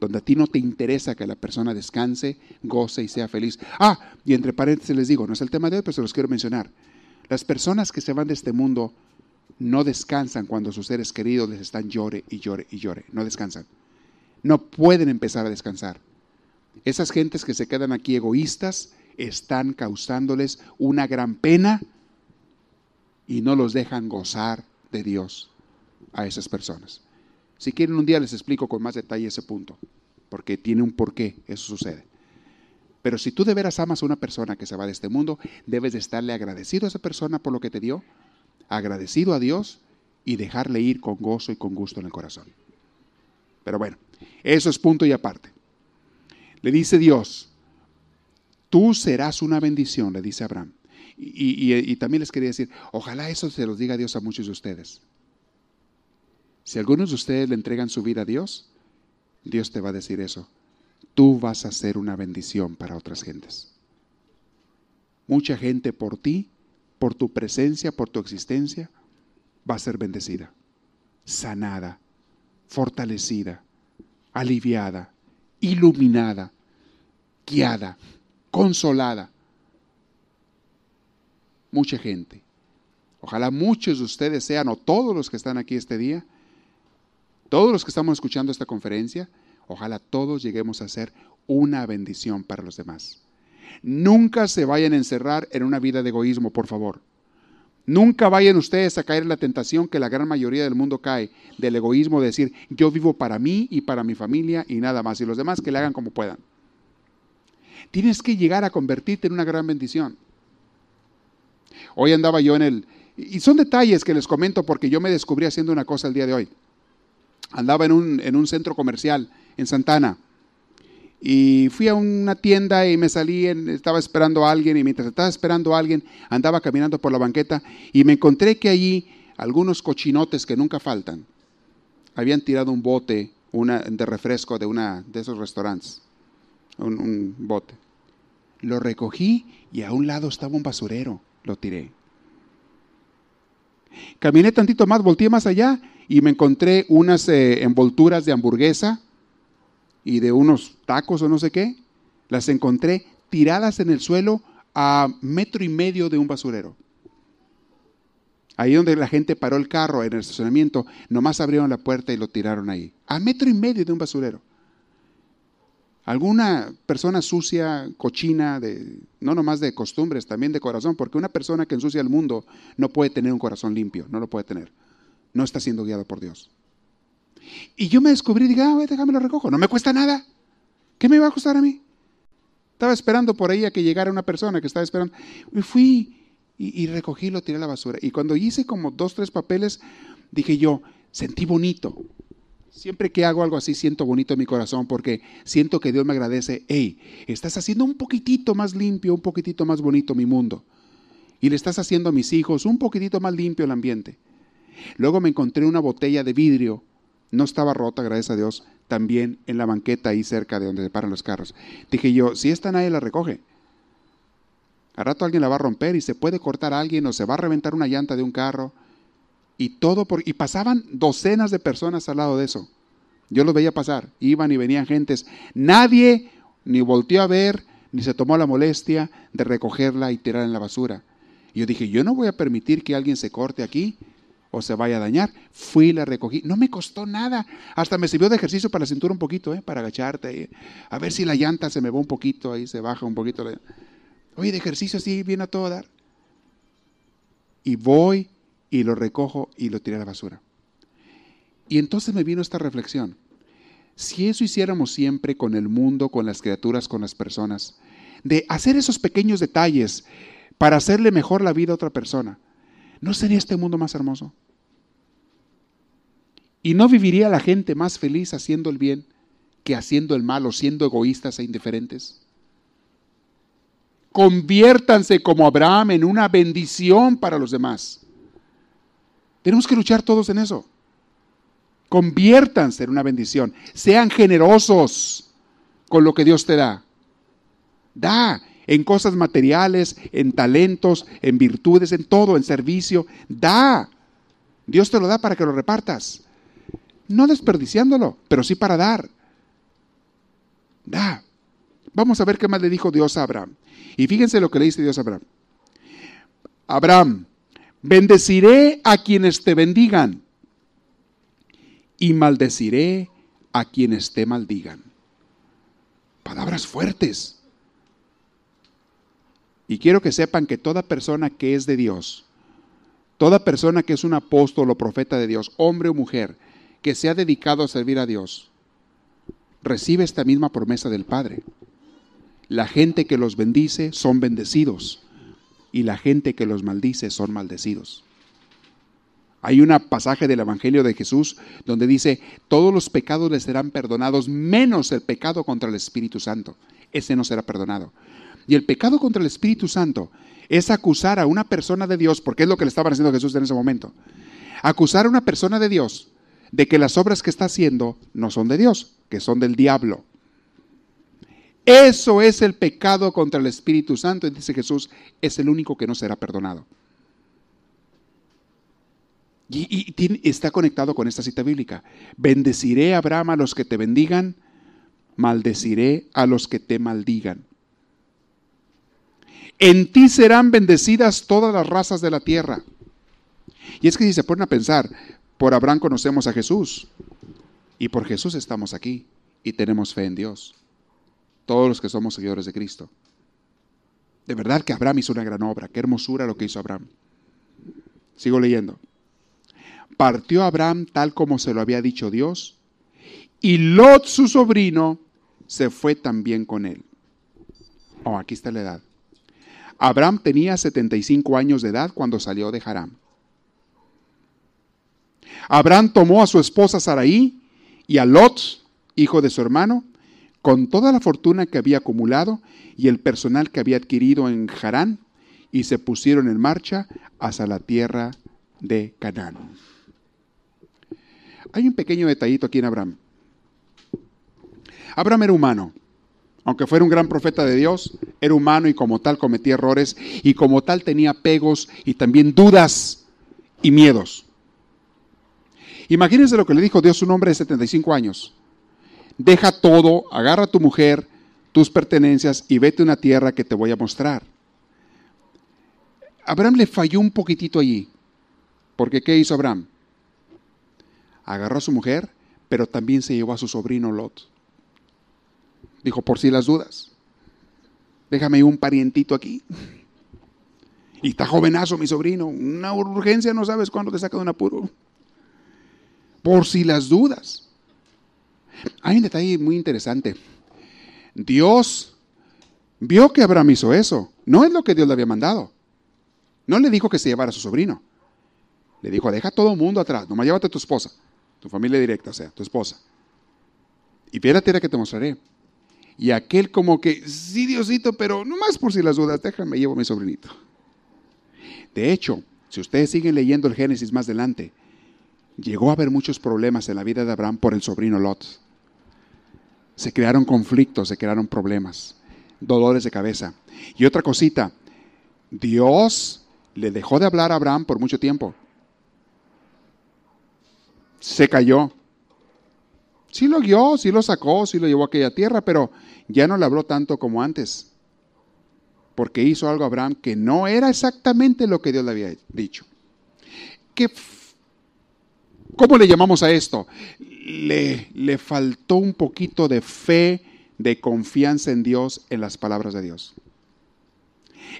donde a ti no te interesa que la persona descanse, goce y sea feliz. Ah, y entre paréntesis les digo, no es el tema de hoy, pero se los quiero mencionar. Las personas que se van de este mundo no descansan cuando sus seres queridos les están llore y llore y llore, no descansan. No pueden empezar a descansar. Esas gentes que se quedan aquí egoístas están causándoles una gran pena y no los dejan gozar de Dios a esas personas. Si quieren un día les explico con más detalle ese punto, porque tiene un porqué, eso sucede. Pero si tú de veras amas a una persona que se va de este mundo, debes de estarle agradecido a esa persona por lo que te dio, agradecido a Dios y dejarle ir con gozo y con gusto en el corazón. Pero bueno, eso es punto y aparte. Le dice Dios, tú serás una bendición, le dice Abraham. Y, y, también les quería decir, ojalá eso se los diga Dios a muchos de ustedes. Si algunos de ustedes le entregan su vida a Dios, Dios te va a decir eso. Tú vas a ser una bendición para otras gentes. Mucha gente por ti, por tu presencia, por tu existencia, va a ser bendecida, sanada, fortalecida, aliviada, iluminada, guiada, consolada. Mucha gente. Ojalá muchos de ustedes sean, o todos los que están aquí este día, todos los que estamos escuchando esta conferencia, ojalá todos lleguemos a ser una bendición para los demás. Nunca se vayan a encerrar en una vida de egoísmo, por favor. Nunca vayan ustedes a caer en la tentación que la gran mayoría del mundo cae, del egoísmo de decir, yo vivo para mí y para mi familia y nada más, y los demás que le hagan como puedan. Tienes que llegar a convertirte en una gran bendición. Hoy andaba yo en el... Y son detalles que les comento porque yo me descubrí haciendo una cosa el día de hoy andaba en un, en un centro comercial en Santana. Y fui a una tienda y me salí, estaba esperando a alguien y mientras estaba esperando a alguien andaba caminando por la banqueta y me encontré que allí algunos cochinotes que nunca faltan habían tirado un bote una, de refresco de una de esos restaurantes, un, un bote. Lo recogí y a un lado estaba un basurero, lo tiré. Caminé tantito más, volteé más allá y me encontré unas eh, envolturas de hamburguesa y de unos tacos o no sé qué. Las encontré tiradas en el suelo a metro y medio de un basurero. Ahí donde la gente paró el carro en el estacionamiento, nomás abrieron la puerta y lo tiraron ahí. A metro y medio de un basurero. Alguna persona sucia, cochina, de, no nomás de costumbres, también de corazón, porque una persona que ensucia el mundo no puede tener un corazón limpio, no lo puede tener no está siendo guiado por Dios. Y yo me descubrí y dije, ah, déjame lo recojo, no me cuesta nada. ¿Qué me va a costar a mí? Estaba esperando por ahí a que llegara una persona que estaba esperando. Y fui y, recogí, lo tiré a la basura. Y cuando hice como dos, tres papeles, dije yo, sentí bonito. Siempre que hago algo así, siento bonito en mi corazón porque siento que Dios me agradece, hey, estás haciendo un poquitito más limpio, un poquitito más bonito mi mundo. Y le estás haciendo a mis hijos un poquitito más limpio el ambiente. Luego me encontré una botella de vidrio, no estaba rota, gracias a Dios, también en la banqueta ahí cerca de donde se paran los carros. Dije yo, si esta nadie la recoge, a rato alguien la va a romper y se puede cortar a alguien o se va a reventar una llanta de un carro. Y todo por, y pasaban docenas de personas al lado de eso. Yo los veía pasar, iban y venían gentes. Nadie ni volteó a ver, ni se tomó la molestia de recogerla y tirar en la basura. Y yo dije, yo no voy a permitir que alguien se corte aquí o se vaya a dañar. Fui y la recogí. No me costó nada. Hasta me sirvió de ejercicio para la cintura un poquito, ¿eh? para agacharte. A ver si la llanta se me va un poquito, ahí se baja un poquito. Oye, de ejercicio así viene a todo dar. Y voy y lo recojo y lo tiré a la basura. Y entonces me vino esta reflexión. Si eso hiciéramos siempre con el mundo, con las criaturas, con las personas, de hacer esos pequeños detalles para hacerle mejor la vida a otra persona, ¿no sería este mundo más hermoso? ¿Y no viviría la gente más feliz haciendo el bien que haciendo el mal o siendo egoístas e indiferentes? Conviértanse como Abraham en una bendición para los demás. Tenemos que luchar todos en eso. Conviértanse en una bendición. Sean generosos con lo que Dios te da. Da en cosas materiales, en talentos, en virtudes, en todo, en servicio. Da. Dios te lo da para que lo repartas. No desperdiciándolo, pero sí para dar. Da. Vamos a ver qué más le dijo Dios a Abraham. Y fíjense lo que le dice Dios a Abraham. Abraham, bendeciré a quienes te bendigan y maldeciré a quienes te maldigan. Palabras fuertes. Y quiero que sepan que toda persona que es de Dios, toda persona que es un apóstol o profeta de Dios, hombre o mujer, que se ha dedicado a servir a Dios, recibe esta misma promesa del Padre. La gente que los bendice son bendecidos y la gente que los maldice son maldecidos. Hay un pasaje del Evangelio de Jesús donde dice, todos los pecados les serán perdonados, menos el pecado contra el Espíritu Santo. Ese no será perdonado. Y el pecado contra el Espíritu Santo es acusar a una persona de Dios, porque es lo que le estaba haciendo Jesús en ese momento. Acusar a una persona de Dios de que las obras que está haciendo no son de Dios, que son del diablo. Eso es el pecado contra el Espíritu Santo, y dice Jesús, es el único que no será perdonado. Y, está conectado con esta cita bíblica. Bendeciré a Abraham a los que te bendigan, maldeciré a los que te maldigan. En ti serán bendecidas todas las razas de la tierra. Y es que si se ponen a pensar, por Abraham conocemos a Jesús y por Jesús estamos aquí y tenemos fe en Dios. Todos los que somos seguidores de Cristo. De verdad que Abraham hizo una gran obra. Qué hermosura lo que hizo Abraham. Sigo leyendo partió Abraham tal como se lo había dicho Dios, y Lot, su sobrino, se fue también con él. Oh, aquí está la edad. Abraham tenía 75 años de edad cuando salió de Haram. Abraham tomó a su esposa Saraí y a Lot, hijo de su hermano, con toda la fortuna que había acumulado y el personal que había adquirido en Harán, y se pusieron en marcha hacia la tierra de Canaán. Hay un pequeño detallito aquí en Abraham. Abraham era humano. Aunque fuera un gran profeta de Dios, era humano y como tal cometía errores y como tal tenía apegos y también dudas y miedos. Imagínense lo que le dijo Dios a un hombre de 75 años. Deja todo, agarra a tu mujer, tus pertenencias y vete a una tierra que te voy a mostrar. Abraham le falló un poquitito allí. Porque ¿qué hizo Abraham? agarró a su mujer, pero también se llevó a su sobrino Lot. Dijo, por si las dudas, déjame un parientito aquí. Y está jovenazo mi sobrino, una urgencia no sabes cuándo te saca de un apuro. Por si las dudas. Hay un detalle muy interesante. Dios vio que Abraham hizo eso. No es lo que Dios le había mandado. No le dijo que se llevara a su sobrino. Le dijo, deja todo el mundo atrás, nomás llévate a tu esposa tu familia directa, o sea, tu esposa. Y ve la que te mostraré. Y aquel como que, sí, Diosito, pero no más por si las dudas, déjame, llevo a mi sobrinito. De hecho, si ustedes siguen leyendo el Génesis más adelante, llegó a haber muchos problemas en la vida de Abraham por el sobrino Lot. Se crearon conflictos, se crearon problemas, dolores de cabeza. Y otra cosita, Dios le dejó de hablar a Abraham por mucho tiempo se cayó. Sí lo guió, sí lo sacó, sí lo llevó a aquella tierra, pero ya no le habló tanto como antes. Porque hizo algo a Abraham que no era exactamente lo que Dios le había dicho. ¿Qué, ¿Cómo le llamamos a esto? Le, le faltó un poquito de fe, de confianza en Dios, en las palabras de Dios.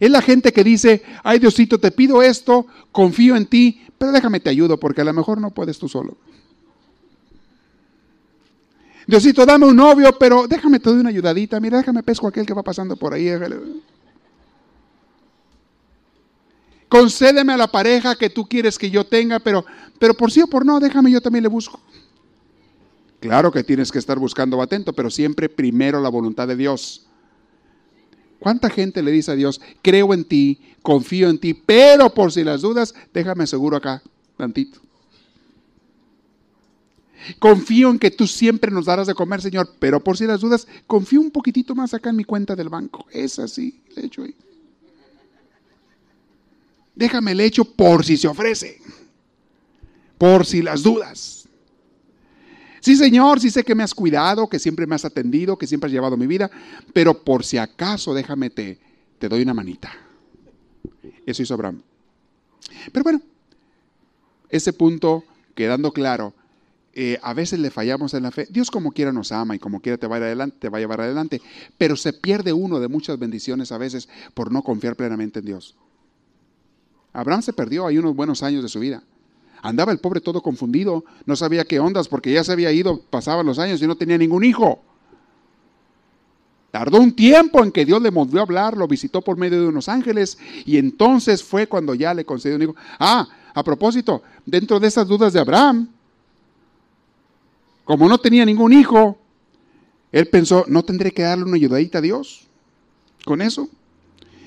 Es la gente que dice, ay Diosito, te pido esto, confío en ti, pero déjame te ayudo porque a lo mejor no puedes tú solo. Diosito, dame un novio, pero déjame te doy una ayudadita. Mira, déjame pesco aquel que va pasando por ahí. Concédeme a la pareja que tú quieres que yo tenga, pero, pero por sí o por no, déjame yo también le busco. Claro que tienes que estar buscando atento, pero siempre primero la voluntad de Dios. ¿Cuánta gente le dice a Dios, creo en ti, confío en ti, pero por si las dudas, déjame seguro acá, tantito? Confío en que tú siempre nos darás de comer, Señor, pero por si las dudas, confío un poquitito más acá en mi cuenta del banco. Es así, le echo ahí. Déjame el hecho por si se ofrece, por si las dudas. Sí, Señor, sí sé que me has cuidado, que siempre me has atendido, que siempre has llevado mi vida, pero por si acaso déjame te, te doy una manita. Eso hizo Abraham. Pero bueno, ese punto quedando claro, eh, a veces le fallamos en la fe. Dios como quiera nos ama y como quiera te va, a adelante, te va a llevar adelante, pero se pierde uno de muchas bendiciones a veces por no confiar plenamente en Dios. Abraham se perdió ahí unos buenos años de su vida. Andaba el pobre todo confundido, no sabía qué ondas porque ya se había ido, pasaban los años y no tenía ningún hijo. Tardó un tiempo en que Dios le volvió a hablar, lo visitó por medio de unos ángeles y entonces fue cuando ya le concedió un hijo. Ah, a propósito, dentro de esas dudas de Abraham, como no tenía ningún hijo, él pensó, no tendré que darle una ayudadita a Dios con eso.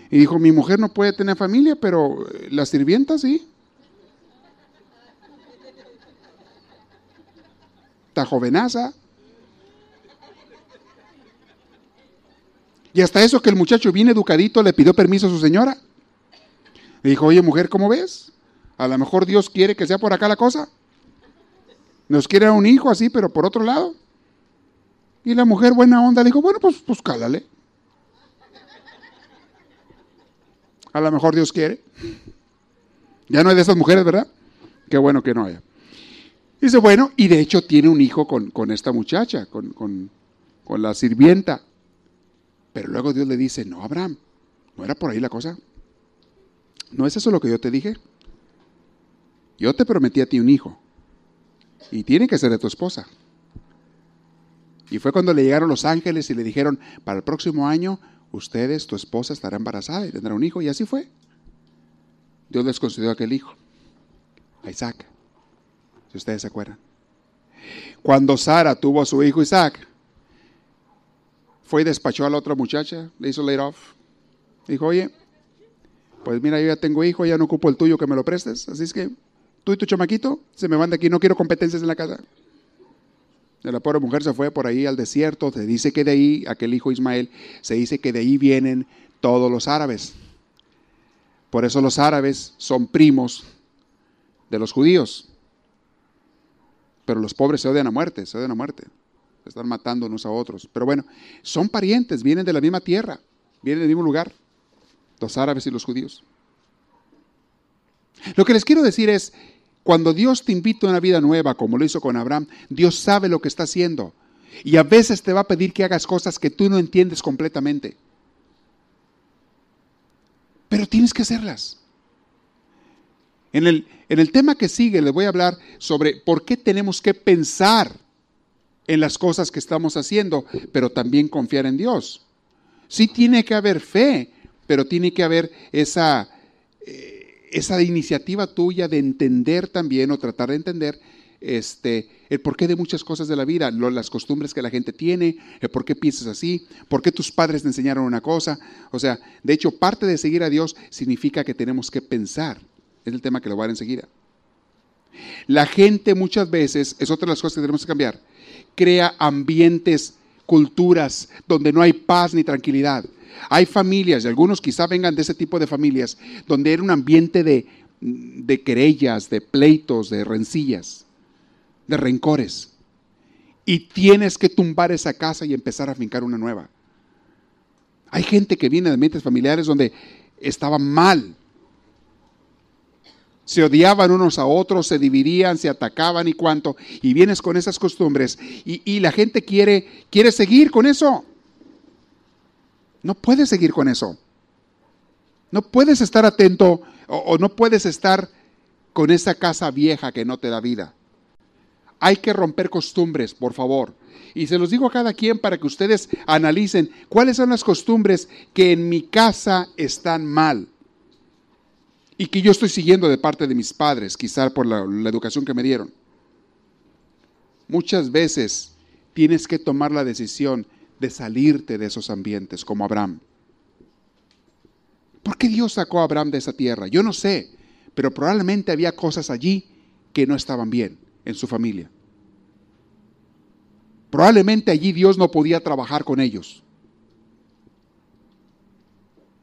Y dijo, mi mujer no puede tener familia, pero la sirvienta sí. jovenaza. Y hasta eso que el muchacho bien educadito le pidió permiso a su señora. Le dijo, oye mujer, ¿cómo ves? A lo mejor Dios quiere que sea por acá la cosa. Nos quiere un hijo así, pero por otro lado. Y la mujer buena onda le dijo, bueno, pues, pues cálale. A lo mejor Dios quiere. Ya no hay de esas mujeres, ¿verdad? Qué bueno que no haya. Dice, bueno, y de hecho tiene un hijo con, esta muchacha, con, con, la sirvienta. Pero luego Dios le dice, no, Abraham, no era por ahí la cosa. ¿No es eso lo que yo te dije? Yo te prometí a ti un hijo. Y tiene que ser de tu esposa. Y fue cuando le llegaron los ángeles y le dijeron, para el próximo año, ustedes, tu esposa, estará embarazada y tendrá un hijo. Y así fue. Dios les concedió aquel hijo, a Isaac si ustedes se acuerdan. Cuando Sara tuvo a su hijo Isaac, fue y despachó a la otra muchacha, le hizo laid off. Dijo, oye, pues mira, yo ya tengo hijo, ya no ocupo el tuyo que me lo prestes, así es que tú y tu chamaquito se me van de aquí, no quiero competencias en la casa. La pobre mujer se fue por ahí al desierto, se dice que de ahí, aquel hijo Ismael, se dice que de ahí vienen todos los árabes. Por eso los árabes son primos de los judíos. Pero los pobres se odian a muerte, se odian a muerte. Están matando unos a otros. Pero bueno, son parientes, vienen de la misma tierra, vienen del mismo lugar, los árabes y los judíos. Lo que les quiero decir es, cuando Dios te invita a una vida nueva, como lo hizo con Abraham, Dios sabe lo que está haciendo. Y a veces te va a pedir que hagas cosas que tú no entiendes completamente. Pero tienes que hacerlas. En el, en el tema que sigue les voy a hablar sobre por qué tenemos que pensar en las cosas que estamos haciendo, pero también confiar en Dios. Sí tiene que haber fe, pero tiene que haber esa, eh, esa iniciativa tuya de entender también o tratar de entender este, el porqué de muchas cosas de la vida, las costumbres que la gente tiene, el por qué piensas así, por qué tus padres te enseñaron una cosa. O sea, de hecho, parte de seguir a Dios significa que tenemos que pensar. Es el tema que lo voy a dar enseguida. La gente muchas veces, es otra de las cosas que tenemos que cambiar, crea ambientes, culturas donde no hay paz ni tranquilidad. Hay familias, y algunos quizá vengan de ese tipo de familias, donde era un ambiente de, de querellas, de pleitos, de rencillas, de rencores. Y tienes que tumbar esa casa y empezar a fincar una nueva. Hay gente que viene de ambientes familiares donde estaba mal, se odiaban unos a otros, se dividían, se atacaban y cuánto, y vienes con esas costumbres y, la gente quiere, quiere seguir con eso. No puedes seguir con eso. No puedes estar atento o, no puedes estar con esa casa vieja que no te da vida. hay que romper costumbres, por favor. Y se los digo a cada quien para que ustedes analicen cuáles son las costumbres que en mi casa están mal y que yo estoy siguiendo de parte de mis padres, quizá por la educación que me dieron. Muchas veces tienes que tomar la decisión de salirte de esos ambientes, como Abraham. ¿Por qué Dios sacó a Abraham de esa tierra? Yo no sé, pero probablemente había cosas allí que no estaban bien en su familia. Probablemente allí Dios no podía trabajar con ellos.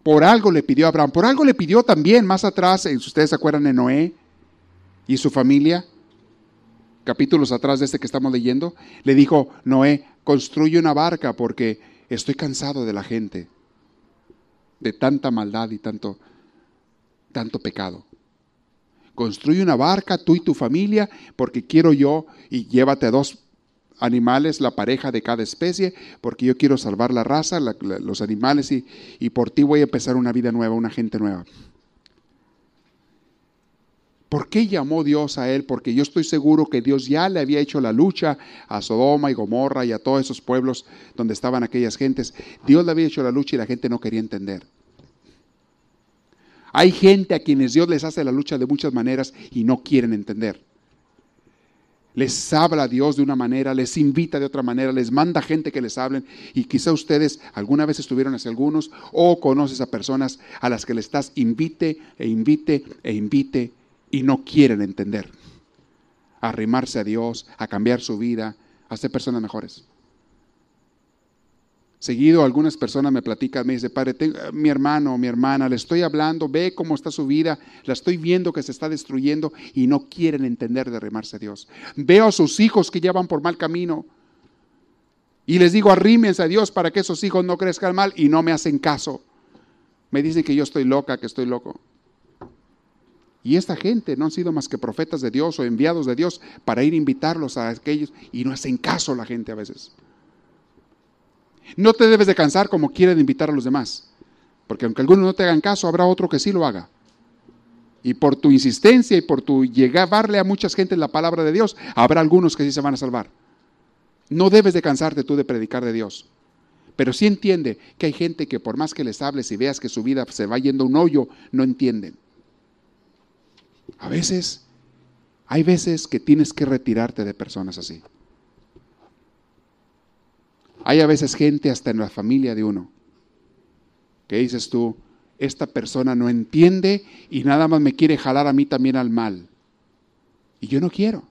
Por algo le pidió a Abraham, por algo le pidió también más atrás, si ustedes se acuerdan de Noé y su familia, capítulos atrás de este que estamos leyendo, le dijo, Noé, construye una barca porque estoy cansado de la gente, de tanta maldad y tanto, tanto pecado. Construye una barca tú y tu familia porque quiero yo y llévate a dos animales, la pareja de cada especie, porque yo quiero salvar la raza, los animales y, y por ti voy a empezar una vida nueva, una gente nueva. ¿Por qué llamó Dios a él? Porque yo estoy seguro que Dios ya le había hecho la lucha a Sodoma y Gomorra y a todos esos pueblos donde estaban aquellas gentes. Dios le había hecho la lucha y la gente no quería entender. Hay gente a quienes Dios les hace la lucha de muchas maneras y no quieren entender. Les habla Dios de una manera, les invita de otra manera, les manda gente que les hablen y quizá ustedes alguna vez estuvieron hacia algunos o conoces a personas a las que le estás invite e invite e invite y no quieren entender. Arrimarse a Dios, a cambiar su vida, a ser personas mejores. Seguido algunas personas me platican, me dice, padre, mi hermano, mi hermana, le estoy hablando, ve cómo está su vida, la estoy viendo que se está destruyendo y no quieren entender de arrimarse a Dios. Veo a sus hijos que ya van por mal camino y les digo, arrímense a Dios para que esos hijos no crezcan mal y no me hacen caso. Me dicen que yo estoy loca, que estoy loco. Y esta gente no han sido más que profetas de Dios o enviados de Dios para ir a invitarlos a aquellos y no hacen caso la gente a veces. No te debes de cansar como quieren invitar a los demás, porque aunque algunos no te hagan caso, habrá otro que sí lo haga. Y por tu insistencia y por tu llegarle a muchas gente la palabra de Dios, habrá algunos que sí se van a salvar. No debes de cansarte tú de predicar de Dios. Pero sí entiende que hay gente que por más que les hables y veas que su vida se va yendo a un hoyo, no entienden. A veces, hay veces que tienes que retirarte de personas así. Hay a veces gente hasta en la familia de uno que dices tú, esta persona no entiende y nada más me quiere jalar a mí también al mal. Y yo no quiero.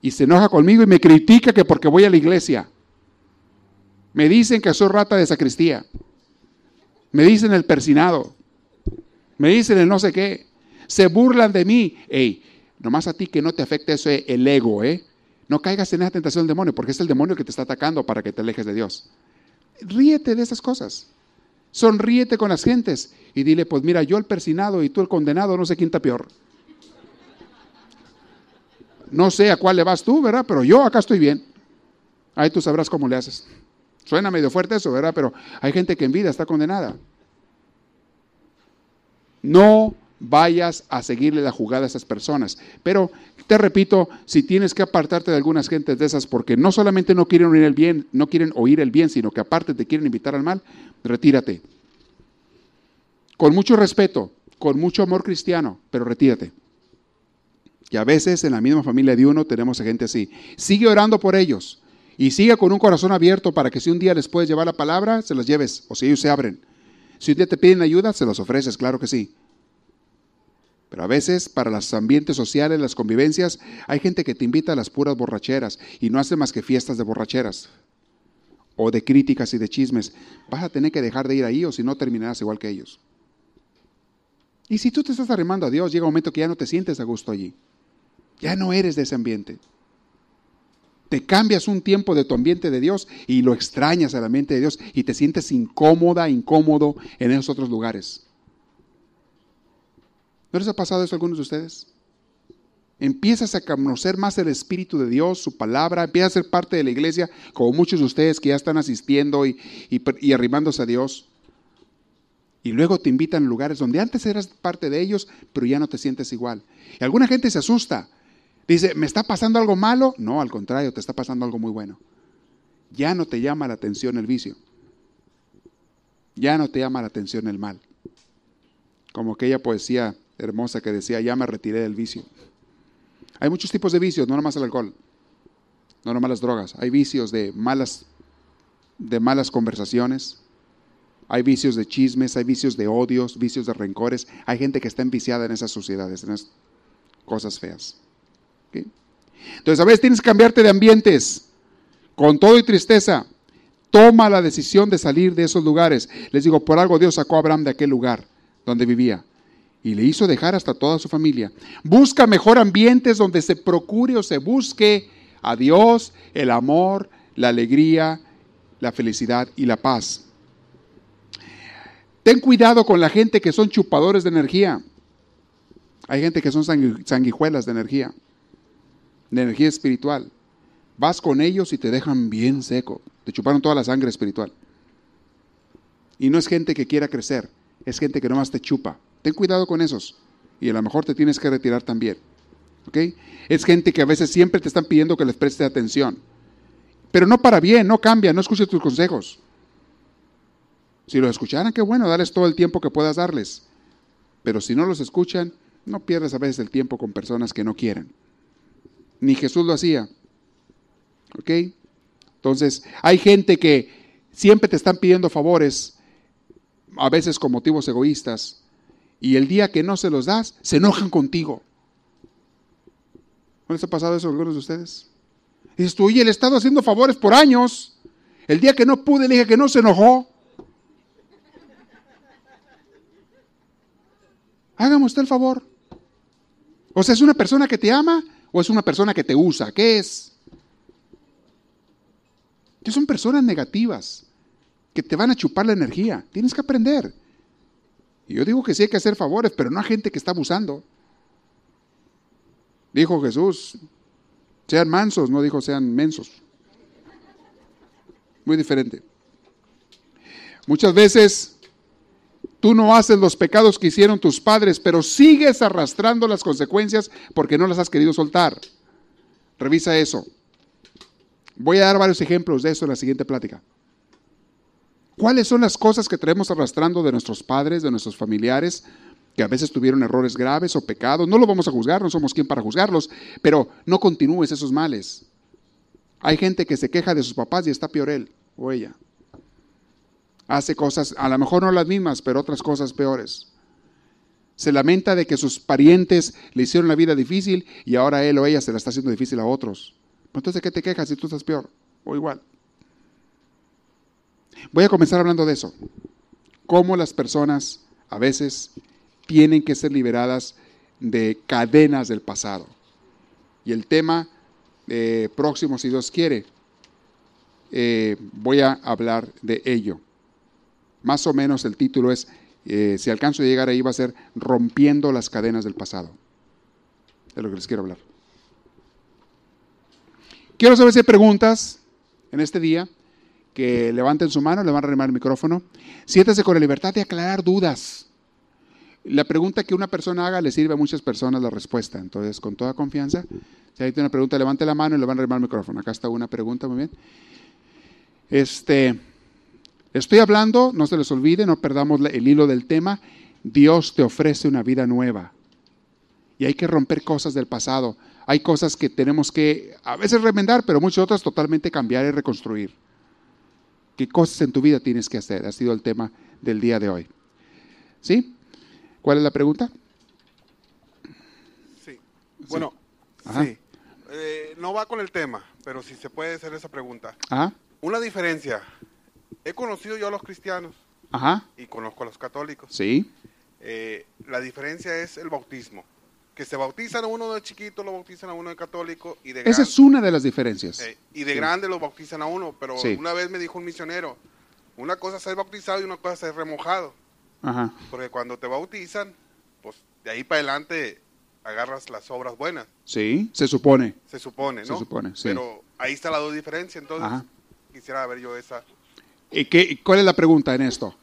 Y se enoja conmigo y me critica que porque voy a la iglesia. Me dicen que soy rata de sacristía. Me dicen el persinado. Me dicen el no sé qué se burlan de mí. Ey, nomás a ti que no te afecte eso el ego, ¿eh? No caigas en esa tentación del demonio, porque es el demonio que te está atacando para que te alejes de Dios. Ríete de esas cosas. Sonríete con las gentes y dile, pues mira, yo el persinado y tú el condenado, no sé quién está peor. No sé a cuál le vas tú, ¿verdad? Pero yo acá estoy bien. Ahí tú sabrás cómo le haces. Suena medio fuerte eso, ¿verdad? Pero hay gente que en vida está condenada. No vayas a seguirle la jugada a esas personas. Pero te repito, si tienes que apartarte de algunas gentes de esas porque no solamente no quieren oír el bien, no quieren oír el bien, sino que aparte te quieren invitar al mal, retírate. Con mucho respeto, con mucho amor cristiano, pero retírate. Y a veces en la misma familia de uno tenemos a gente así. Sigue orando por ellos y sigue con un corazón abierto para que si un día les puedes llevar la palabra, se las lleves o si ellos se abren. Si un día te piden ayuda, se los ofreces, claro que sí. Pero a veces para los ambientes sociales, las convivencias, hay gente que te invita a las puras borracheras y no hace más que fiestas de borracheras o de críticas y de chismes. Vas a tener que dejar de ir ahí o si no terminarás igual que ellos. Y si tú te estás arrimando a Dios, llega un momento que ya no te sientes a gusto allí. Ya no eres de ese ambiente. Te cambias un tiempo de tu ambiente de Dios y lo extrañas al ambiente de Dios y te sientes incómoda, incómodo en esos otros lugares. ¿No les ha pasado eso a algunos de ustedes? Empiezas a conocer más el Espíritu de Dios, su palabra, empiezas a ser parte de la iglesia, como muchos de ustedes que ya están asistiendo y, y, arrimándose a Dios. Y luego te invitan a lugares donde antes eras parte de ellos, pero ya no te sientes igual. Y alguna gente se asusta. Dice, ¿me está pasando algo malo? No, al contrario, te está pasando algo muy bueno. Ya no te llama la atención el vicio. Ya no te llama la atención el mal. Como aquella poesía hermosa que decía, ya me retiré del vicio. Hay muchos tipos de vicios, no nomás el alcohol, no nomás las drogas. Hay vicios de malas, de malas conversaciones, hay vicios de chismes, hay vicios de odios, vicios de rencores. Hay gente que está enviciada en esas sociedades, en esas cosas feas. Entonces, a veces tienes que cambiarte de ambientes, con todo y tristeza. Toma la decisión de salir de esos lugares. Les digo, por algo Dios sacó a Abraham de aquel lugar donde vivía y le hizo dejar hasta toda su familia. Busca mejor ambientes donde se procure o se busque a Dios, el amor, la alegría, la felicidad y la paz. Ten cuidado con la gente que son chupadores de energía. Hay gente que son sanguijuelas de energía, de energía espiritual. Vas con ellos y te dejan bien seco. Te chuparon toda la sangre espiritual. Y no es gente que quiera crecer, es gente que nomás te chupa. Ten cuidado con esos. Y a lo mejor te tienes que retirar también. ¿Ok? Es gente que a veces siempre te están pidiendo que les preste atención. Pero no para bien, no cambia, no escuches tus consejos. Si los escucharan, qué bueno, darles todo el tiempo que puedas darles. Pero si no los escuchan, no pierdas a veces el tiempo con personas que no quieren. Ni Jesús lo hacía. ¿Ok? Entonces, hay gente que siempre te están pidiendo favores, a veces con motivos egoístas, y el día que no se los das, se enojan contigo. ¿No les ha pasado eso a algunos de ustedes? dices tú, oye, le he estado haciendo favores por años. El día que no pude, le dije que no se enojó. Hágame usted el favor. O sea, ¿es una persona que te ama o es una persona que te usa? ¿Qué es? Que son personas negativas que te van a chupar la energía. Tienes que aprender. Y yo digo que sí hay que hacer favores, pero no a gente que está abusando. Dijo Jesús, sean mansos, no dijo sean mensos. Muy diferente. Muchas veces tú no haces los pecados que hicieron tus padres, pero sigues arrastrando las consecuencias porque no las has querido soltar. Revisa eso. Voy a dar varios ejemplos de eso en la siguiente plática. ¿Cuáles son las cosas que traemos arrastrando de nuestros padres, de nuestros familiares, que a veces tuvieron errores graves o pecados? No lo vamos a juzgar, no somos quien para juzgarlos, pero no continúes esos males. Hay gente que se queja de sus papás y está peor él o ella. Hace cosas, a lo mejor no las mismas, pero otras cosas peores. Se lamenta de que sus parientes le hicieron la vida difícil y ahora él o ella se la está haciendo difícil a otros. Entonces, ¿qué te quejas si tú estás peor o igual? Voy a comenzar hablando de eso. Cómo las personas a veces tienen que ser liberadas de cadenas del pasado. Y el tema eh, próximo, si Dios quiere, eh, voy a hablar de ello. Más o menos el título es, eh, si alcanzo a llegar ahí, va a ser Rompiendo las cadenas del pasado. De lo que les quiero hablar. Quiero saber si hay preguntas en este día que levanten su mano, le van a arrimar el micrófono. Siéntese con la libertad de aclarar dudas. La pregunta que una persona haga le sirve a muchas personas la respuesta. Entonces, con toda confianza, si hay una pregunta, levante la mano y le van a arrimar el micrófono. Acá está una pregunta, muy bien. Este, estoy hablando, no se les olvide, no perdamos el hilo del tema. Dios te ofrece una vida nueva. Y hay que romper cosas del pasado. Hay cosas que tenemos que a veces remendar, pero muchas otras totalmente cambiar y reconstruir. ¿Qué cosas en tu vida tienes que hacer? Ha sido el tema del día de hoy. ¿Sí? ¿Cuál es la pregunta? Sí. Bueno, sí. Eh, no va con el tema, pero si se puede hacer esa pregunta. Ajá. Una diferencia. He conocido yo a los cristianos Ajá. y conozco a los católicos. Sí. Eh, la diferencia es el bautismo. Que se bautizan a uno de chiquito, lo bautizan a uno de católico y de Esa es una de las diferencias. Eh, y de grande lo bautizan a uno, pero Sí. una vez me dijo un misionero, una cosa es ser bautizado y una cosa es ser remojado. Ajá. Porque cuando te bautizan, pues de ahí para adelante agarras las obras buenas, Sí, se supone. se supone, Se ¿no? supone, sí. Pero ahí está la diferencia, entonces Ajá. quisiera ver yo esa. ¿Y qué, cuál es la pregunta en esto?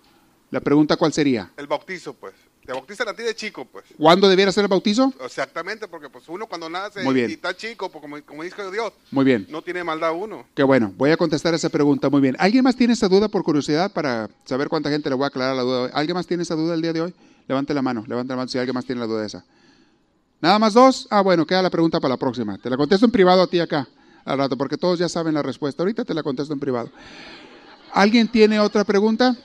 La pregunta cuál sería? El bautizo, pues. Te bautizan a ti de chico, pues. ¿Cuándo debiera ser el bautizo? Exactamente, porque pues uno cuando nace Muy bien. y está chico, pues, como, como dijo Dios, Muy bien. no tiene maldad uno. Qué bueno, voy a contestar esa pregunta muy bien. ¿Alguien más tiene esa duda por curiosidad para saber cuánta gente le voy a aclarar la duda? ¿Alguien más tiene esa duda el día de hoy? Levante la mano, levante la mano si alguien más tiene la duda esa. ¿Nada más dos? Ah, bueno, queda la pregunta para la próxima. Te la contesto en privado a ti acá al rato, porque todos ya saben la respuesta. Ahorita te la contesto en privado. ¿Alguien tiene otra pregunta?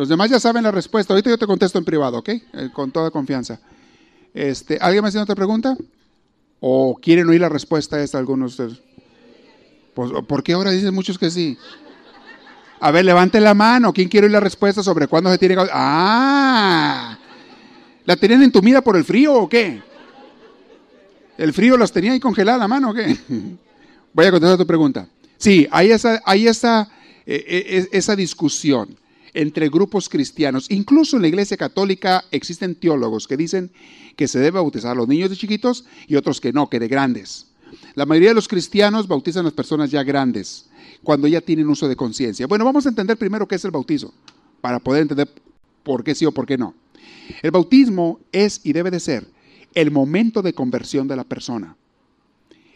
Los demás ya saben la respuesta. Ahorita yo te contesto en privado, ¿ok? Eh, con toda confianza. Este, ¿Alguien más tiene otra pregunta? ¿O quieren oír la respuesta a esta algunos de ustedes? Pues, ¿Por qué ahora dicen muchos que sí? A ver, levante la mano. ¿Quién quiere oír la respuesta sobre cuándo se tiene que... ¡Ah! ¿La tenían entumida por el frío o qué? ¿El frío los tenía ahí congelada la mano o qué? <laughs> Voy a contestar tu pregunta. Sí, hay esa, hay esa, eh, eh, esa discusión entre grupos cristianos. Incluso en la iglesia católica existen teólogos que dicen que se debe bautizar a los niños de chiquitos y otros que no, que de grandes. La mayoría de los cristianos bautizan a las personas ya grandes, cuando ya tienen uso de conciencia. Bueno, vamos a entender primero qué es el bautizo, para poder entender por qué sí o por qué no. El bautismo es y debe de ser el momento de conversión de la persona.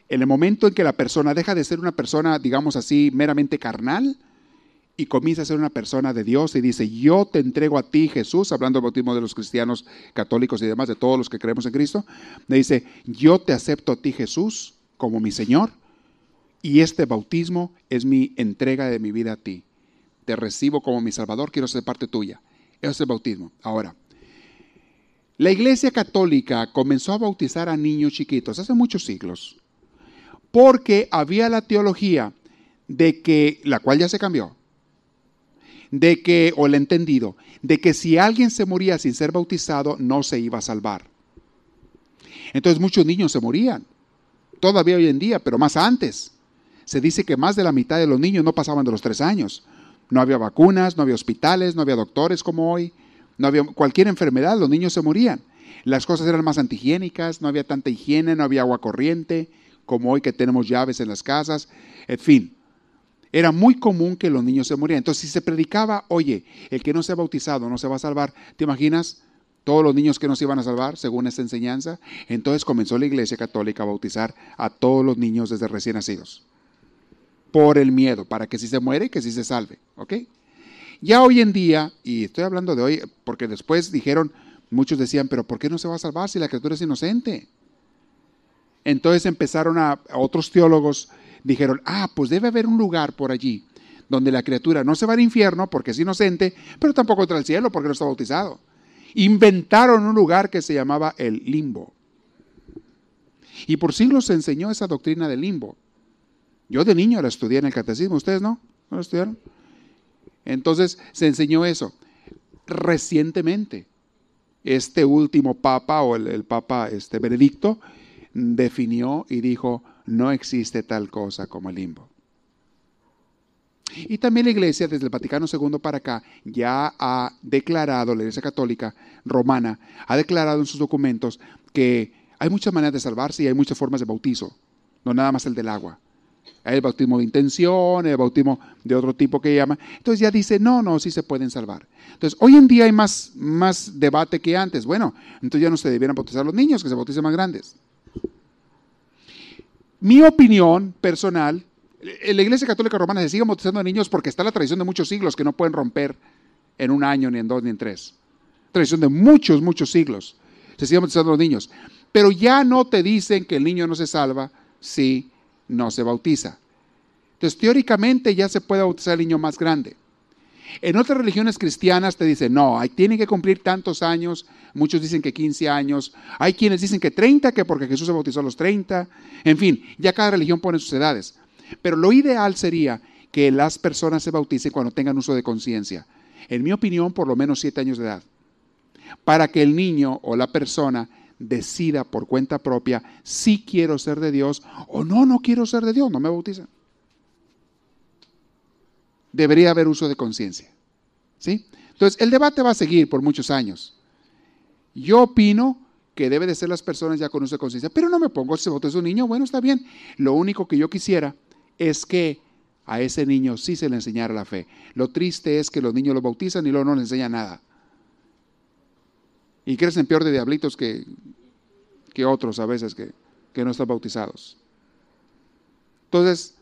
En el momento en que la persona deja de ser una persona, digamos así, meramente carnal, y comienza a ser una persona de Dios y dice, yo te entrego a ti, Jesús, hablando del bautismo de los cristianos católicos y demás, de todos los que creemos en Cristo, le dice, yo te acepto a ti, Jesús, como mi Señor, y este bautismo es mi entrega de mi vida a ti. Te recibo como mi Salvador, quiero ser parte tuya. Ese es el bautismo. Ahora, la Iglesia Católica comenzó a bautizar a niños chiquitos hace muchos siglos, porque había la teología de que, la cual ya se cambió, de que, o el entendido, de que si alguien se moría sin ser bautizado, no se iba a salvar. Entonces muchos niños se morían, todavía hoy en día, pero más antes. Se dice que más de la mitad de los niños no pasaban de los tres años. No había vacunas, no había hospitales, no había doctores como hoy, no había cualquier enfermedad, los niños se morían. Las cosas eran más antihigiénicas, no había tanta higiene, no había agua corriente, como hoy que tenemos llaves en las casas, en fin. Era muy común que los niños se morían. Entonces, si se predicaba, oye, el que no se ha bautizado no se va a salvar, ¿te imaginas? Todos los niños que no se iban a salvar, según esta enseñanza. Entonces comenzó la Iglesia Católica a bautizar a todos los niños desde recién nacidos. Por el miedo, para que si se muere, que si se salve. ¿Ok? Ya hoy en día, y estoy hablando de hoy, porque después dijeron, muchos decían, pero ¿por qué no se va a salvar si la criatura es inocente? Entonces empezaron a otros teólogos, dijeron, ah, pues debe haber un lugar por allí donde la criatura no se va al infierno porque es inocente, pero tampoco entra al cielo porque no está bautizado. Inventaron un lugar que se llamaba el limbo. Y por siglos se enseñó esa doctrina del limbo. Yo de niño la estudié en el catecismo, ¿ustedes no? ¿No la estudiaron? Entonces se enseñó eso. Recientemente, este último papa o el, el papa este, Benedicto definió y dijo, no existe tal cosa como el limbo. Y también la Iglesia, desde el Vaticano II para acá, ya ha declarado, la Iglesia Católica Romana, ha declarado en sus documentos que hay muchas maneras de salvarse y hay muchas formas de bautizo, no nada más el del agua. Hay el bautismo de intención, el bautismo de otro tipo que llama. Entonces ya dice, no, no, sí se pueden salvar. Entonces, hoy en día hay más, más debate que antes. Bueno, entonces ya no se debieran bautizar los niños, que se bauticen más grandes. Mi opinión personal, la Iglesia Católica Romana se sigue bautizando a niños porque está la tradición de muchos siglos que no pueden romper en un año, ni en dos, ni en tres. Tradición de muchos, muchos siglos. Se siguen bautizando a los niños. Pero ya no te dicen que el niño no se salva si no se bautiza. Entonces, teóricamente ya se puede bautizar al niño más grande. En otras religiones cristianas te dicen, no, tienen que cumplir tantos años, muchos dicen que 15 años, hay quienes dicen que 30, que porque Jesús se bautizó a los 30, en fin, ya cada religión pone sus edades. Pero lo ideal sería que las personas se bauticen cuando tengan uso de conciencia. En mi opinión, por lo menos 7 años de edad. Para que el niño o la persona decida por cuenta propia si quiero ser de Dios o no, no quiero ser de Dios, no me bautizan. Debería haber uso de conciencia. ¿Sí? Entonces, el debate va a seguir por muchos años. Yo opino que debe de ser las personas ya con uso de conciencia, pero no me pongo si se bautiza un niño, bueno, está bien. Lo único que yo quisiera es que a ese niño sí se le enseñara la fe. Lo triste es que los niños lo bautizan y luego no les enseñan nada. Y crecen peor de diablitos que, que otros a veces que, que no están bautizados. Entonces,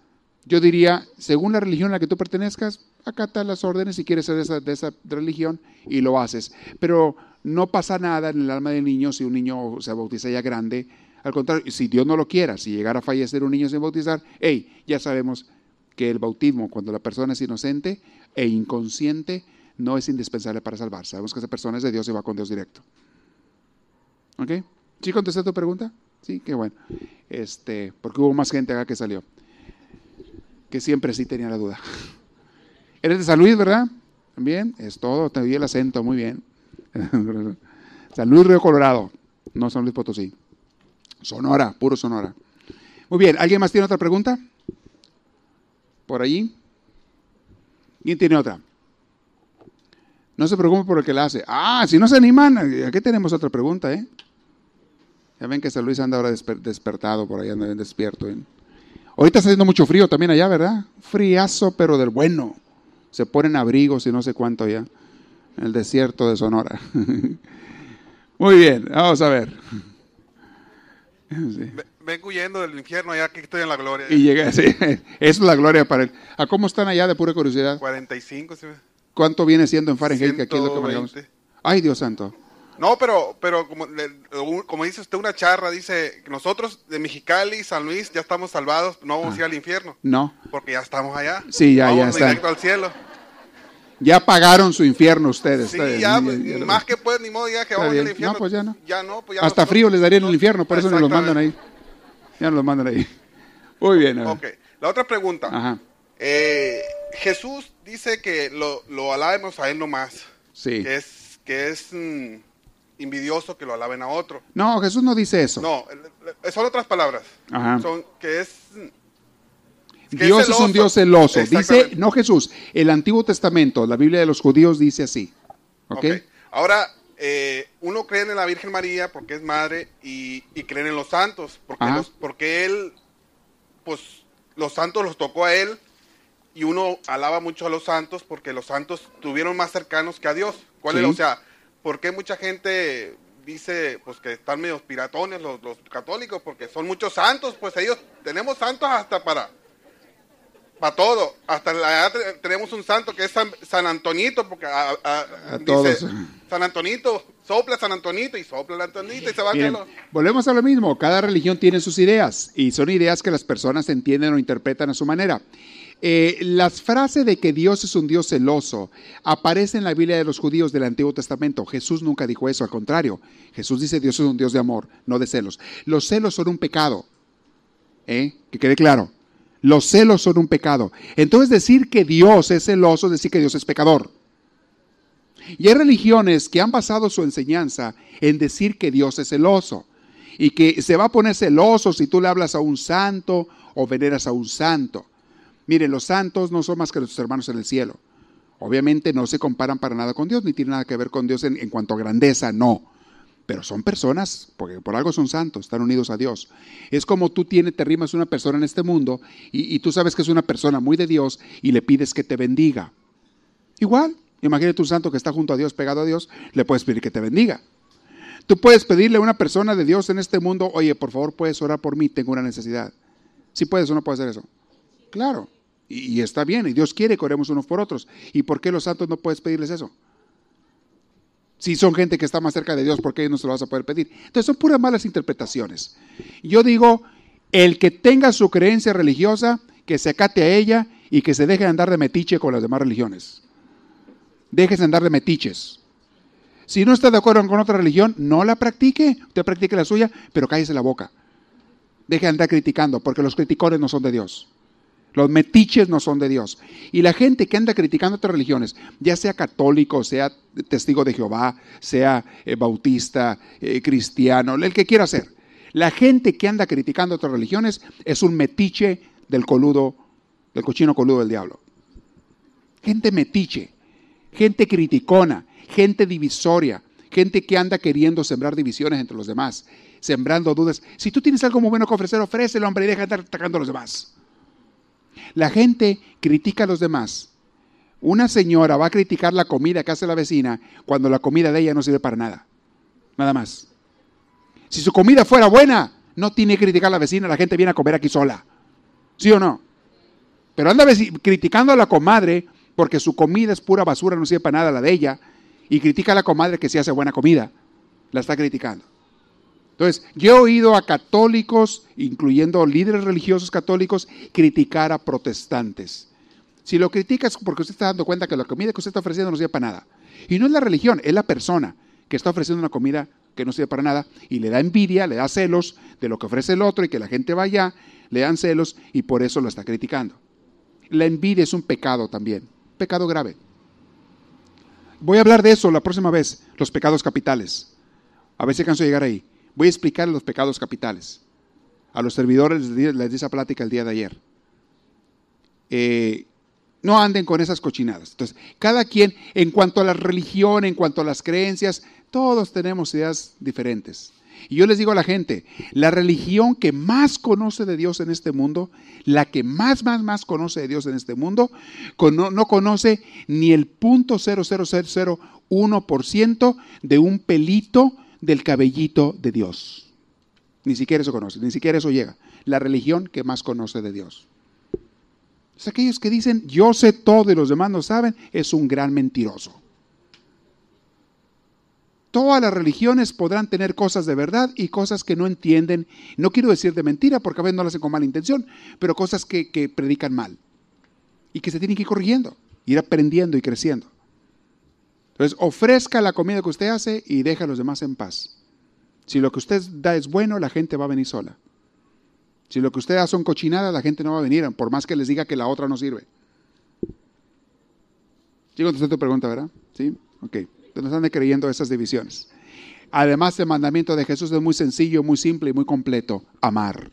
yo diría, según la religión a la que tú pertenezcas, acata las órdenes si quieres ser de esa, religión y lo haces. Pero no pasa nada en el alma del niño si un niño se bautiza ya grande. Al contrario, si Dios no lo quiera, si llegara a fallecer un niño sin bautizar, hey, ya sabemos que el bautismo, cuando la persona es inocente e inconsciente, no es indispensable para salvarse. Sabemos que esa persona es de Dios y va con Dios directo. ¿Ok? ¿Sí contesté tu pregunta? Sí, qué bueno. Este, porque hubo más gente acá que salió. Que siempre sí tenía la duda. <laughs> Eres de San Luis, ¿verdad? También, es todo, te di el acento, muy bien. <laughs> San Luis Río Colorado, no San Luis Potosí. Sonora, puro Sonora. Muy bien, ¿alguien más tiene otra pregunta? ¿Por allí? ¿Quién tiene otra? No se preocupe por el que la hace. Ah, si no se animan, aquí tenemos otra pregunta, ¿eh? Ya ven que San Luis anda ahora despertado, por allá anda bien despierto. ¿eh? Ahorita está haciendo mucho frío también allá, ¿verdad? Friazo, pero del bueno. Se ponen abrigos y no sé cuánto ya. En el desierto de Sonora. <laughs> Muy bien, vamos a ver. Sí. Vengo huyendo del infierno ya que estoy en la gloria. Y llegué, sí. <laughs> Es la gloria para él. ¿A cómo están allá de pura curiosidad? 45, sí. ¿Cuánto viene siendo en Fahrenheit? Que aquí es lo que manejamos? Ay, Dios santo. No, pero, pero como, como dice usted, una charra, dice, nosotros de Mexicali, San Luis, ya estamos salvados, no vamos a ir al infierno. No. Porque ya estamos allá. Sí, ya, vamos ya está. directo al cielo. Ya pagaron su infierno ustedes. Sí, ustedes. ya, Ya- ya- más que pues, ni modo, ya que vamos al infierno. No, pues ya no. Ya no, pues ya Hasta nosotros- frío les darían el infierno, por eso nos los mandan ahí. Ya nos los mandan ahí. Muy bien. a ver. Ok, la otra pregunta. Ajá. Eh, Jesús dice que lo, lo alabemos a él nomás. Sí. Que es, que es mm, envidioso que lo alaben a otro. No, Jesús no dice eso. No, son otras palabras. Ajá. Son que es que Dios es, un Dios celoso. Dice, no Jesús, el Antiguo Testamento, la Biblia de los judíos dice así. ¿Ok? Ok. Ahora, eh, uno cree en la Virgen María porque es madre y, y creen en los santos, porque, los- porque él, pues los santos los tocó a él y uno alaba mucho a los santos porque los santos tuvieron más cercanos que a Dios. ¿Cuál Sí. es? O sea, ¿por qué mucha gente dice pues que están medio piratones los, los católicos? Porque son muchos santos, pues ellos tenemos santos hasta para para todo. Hasta la edad te- tenemos un santo que es San, San Antonito, porque a, a- A dice, todos. San Antonito, sopla San Antonito y sopla el Antonito y se va a volvemos a lo mismo. Cada religión tiene sus ideas y son ideas que las personas entienden o interpretan a su manera. Eh, las frases de que Dios es un Dios celoso aparecen en la Biblia de los judíos del Antiguo Testamento. Jesús nunca dijo eso, al contrario. Jesús dice Dios es un Dios de amor, no de celos. Los celos son un pecado. ¿eh? Que quede claro. Los celos son un pecado. Entonces decir que Dios es celoso es decir que Dios es pecador. Y hay religiones que han basado su enseñanza en decir que Dios es celoso y que se va a poner celoso si tú le hablas a un santo o veneras a un santo. Miren, los santos no son más que nuestros hermanos en el cielo. Obviamente no se comparan para nada con Dios, ni tienen nada que ver con Dios en, cuanto a grandeza, no. Pero son personas, porque por algo son santos, están unidos a Dios. Es como tú tienes, te rimas una persona en este mundo y, y tú sabes que es una persona muy de Dios y le pides que te bendiga. Igual, imagínate un santo que está junto a Dios, pegado a Dios, le puedes pedir que te bendiga. Tú puedes pedirle a una persona de Dios en este mundo, oye, por favor, puedes orar por mí, tengo una necesidad. Si puedes o no puedes hacer eso. Claro, y, está bien, y Dios quiere que oremos unos por otros. ¿Y por qué los santos no puedes pedirles eso? Si son gente que está más cerca de Dios, ¿por qué no se lo vas a poder pedir? Entonces son puras malas interpretaciones. Yo digo, el que tenga su creencia religiosa, que se acate a ella y que se deje de andar de metiche con las demás religiones. Déjese andar de metiches. Si no está de acuerdo con otra religión, no la practique. Usted practique la suya, pero cállese la boca. Deje de andar criticando, porque los criticones no son de Dios. Los metiches no son de Dios. Y la gente que anda criticando otras religiones, ya sea católico, sea testigo de Jehová, sea eh, bautista, eh, cristiano, el que quiera ser. La gente que anda criticando otras religiones es un metiche del coludo, del cochino coludo del diablo. Gente metiche, gente criticona, gente divisoria, gente que anda queriendo sembrar divisiones entre los demás, sembrando dudas. Si tú tienes algo muy bueno que ofrecer, ofrécelo, hombre, y deja de estar atacando a los demás. La gente critica a los demás. Una señora va a criticar la comida que hace la vecina cuando la comida de ella no sirve para nada. Nada más. Si su comida fuera buena, no tiene que criticar a la vecina, la gente viene a comer aquí sola. ¿Sí o no? Pero anda criticando a la comadre porque su comida es pura basura, no sirve para nada la de ella, y critica a la comadre que sí hace buena comida. La está criticando. Entonces, yo he oído a católicos, incluyendo líderes religiosos católicos, criticar a protestantes. Si lo criticas porque usted está dando cuenta que la comida que usted está ofreciendo no sirve para nada. Y no es la religión, es la persona que está ofreciendo una comida que no sirve para nada y le da envidia, le da celos de lo que ofrece el otro y que la gente vaya, le dan celos y por eso lo está criticando. La envidia es un pecado también, pecado grave. Voy a hablar de eso la próxima vez, los pecados capitales. A ver si canso de llegar ahí. Voy a explicar los pecados capitales. A los servidores les di esa plática el día de ayer. Eh, no anden con esas cochinadas. Entonces, cada quien, en cuanto a la religión, en cuanto a las creencias, todos tenemos ideas diferentes. Y yo les digo a la gente, la religión que más conoce de Dios en este mundo, la que más, más, más conoce de Dios en este mundo, no, conoce ni el punto ciento de un pelito del cabellito de Dios. Ni siquiera eso conoce, ni siquiera eso llega. La religión que más conoce de Dios. Es aquellos que dicen, yo sé todo y los demás no saben, es un gran mentiroso. Todas las religiones podrán tener cosas de verdad y cosas que no entienden. No quiero decir de mentira porque a veces no lo hacen con mala intención, pero cosas que, predican mal y que se tienen que ir corrigiendo, ir aprendiendo y creciendo. Entonces, ofrezca la comida que usted hace y deja a los demás en paz. Si lo que usted da es bueno, la gente va a venir sola. Si lo que usted da son cochinadas, la gente no va a venir, por más que les diga que la otra no sirve. ¿Sí contesté tu pregunta, verdad? ¿Sí? Ok no están creyendo esas divisiones. Además, el mandamiento de Jesús es muy sencillo, muy simple y muy completo. Amar.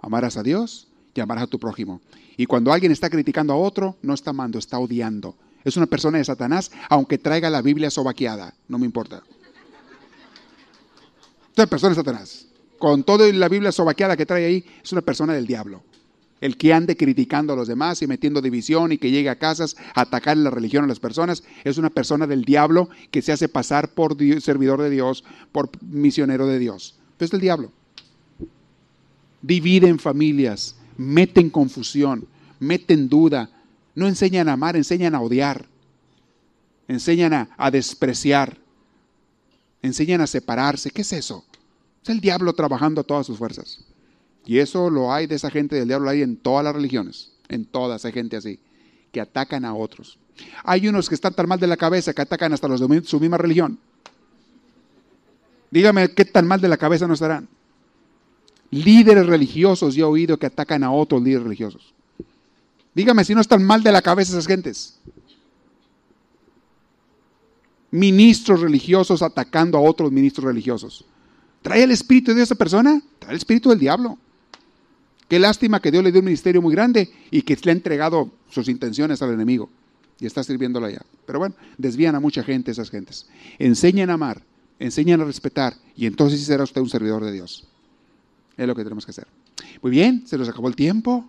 Amarás a Dios y amarás a tu prójimo. Y cuando alguien está criticando a otro, no está amando, está odiando. Es una persona de Satanás, aunque traiga la Biblia sobaqueada. No me importa. Es una persona de Satanás. Con toda la Biblia sobaqueada que trae ahí, es una persona del diablo el que ande criticando a los demás y metiendo división y que llegue a casas a atacar la religión a las personas, es una persona del diablo que se hace pasar por servidor de Dios, por misionero de Dios. Es el diablo. Dividen familias, meten confusión, meten duda, no enseñan a amar, enseñan a odiar, enseñan a, a despreciar, enseñan a separarse. ¿Qué es eso? Es el diablo trabajando a todas sus fuerzas. Y eso lo hay de esa gente del diablo, hay en todas las religiones, en todas hay gente así, que atacan a otros. Hay unos que están tan mal de la cabeza que atacan hasta los de su misma religión. Dígame qué tan mal de la cabeza no estarán. Líderes religiosos, yo he oído que atacan a otros líderes religiosos. Dígame si no están mal de la cabeza esas gentes. Ministros religiosos atacando a otros ministros religiosos. ¿Trae el espíritu de esa persona? Trae el espíritu del diablo. Qué lástima que Dios le dio un ministerio muy grande y que le ha entregado sus intenciones al enemigo y está sirviéndolo allá. Pero bueno, desvían a mucha gente esas gentes. Enseñan a amar, enseñan a respetar y entonces sí será usted un servidor de Dios. Es lo que tenemos que hacer. Muy bien, se nos acabó el tiempo.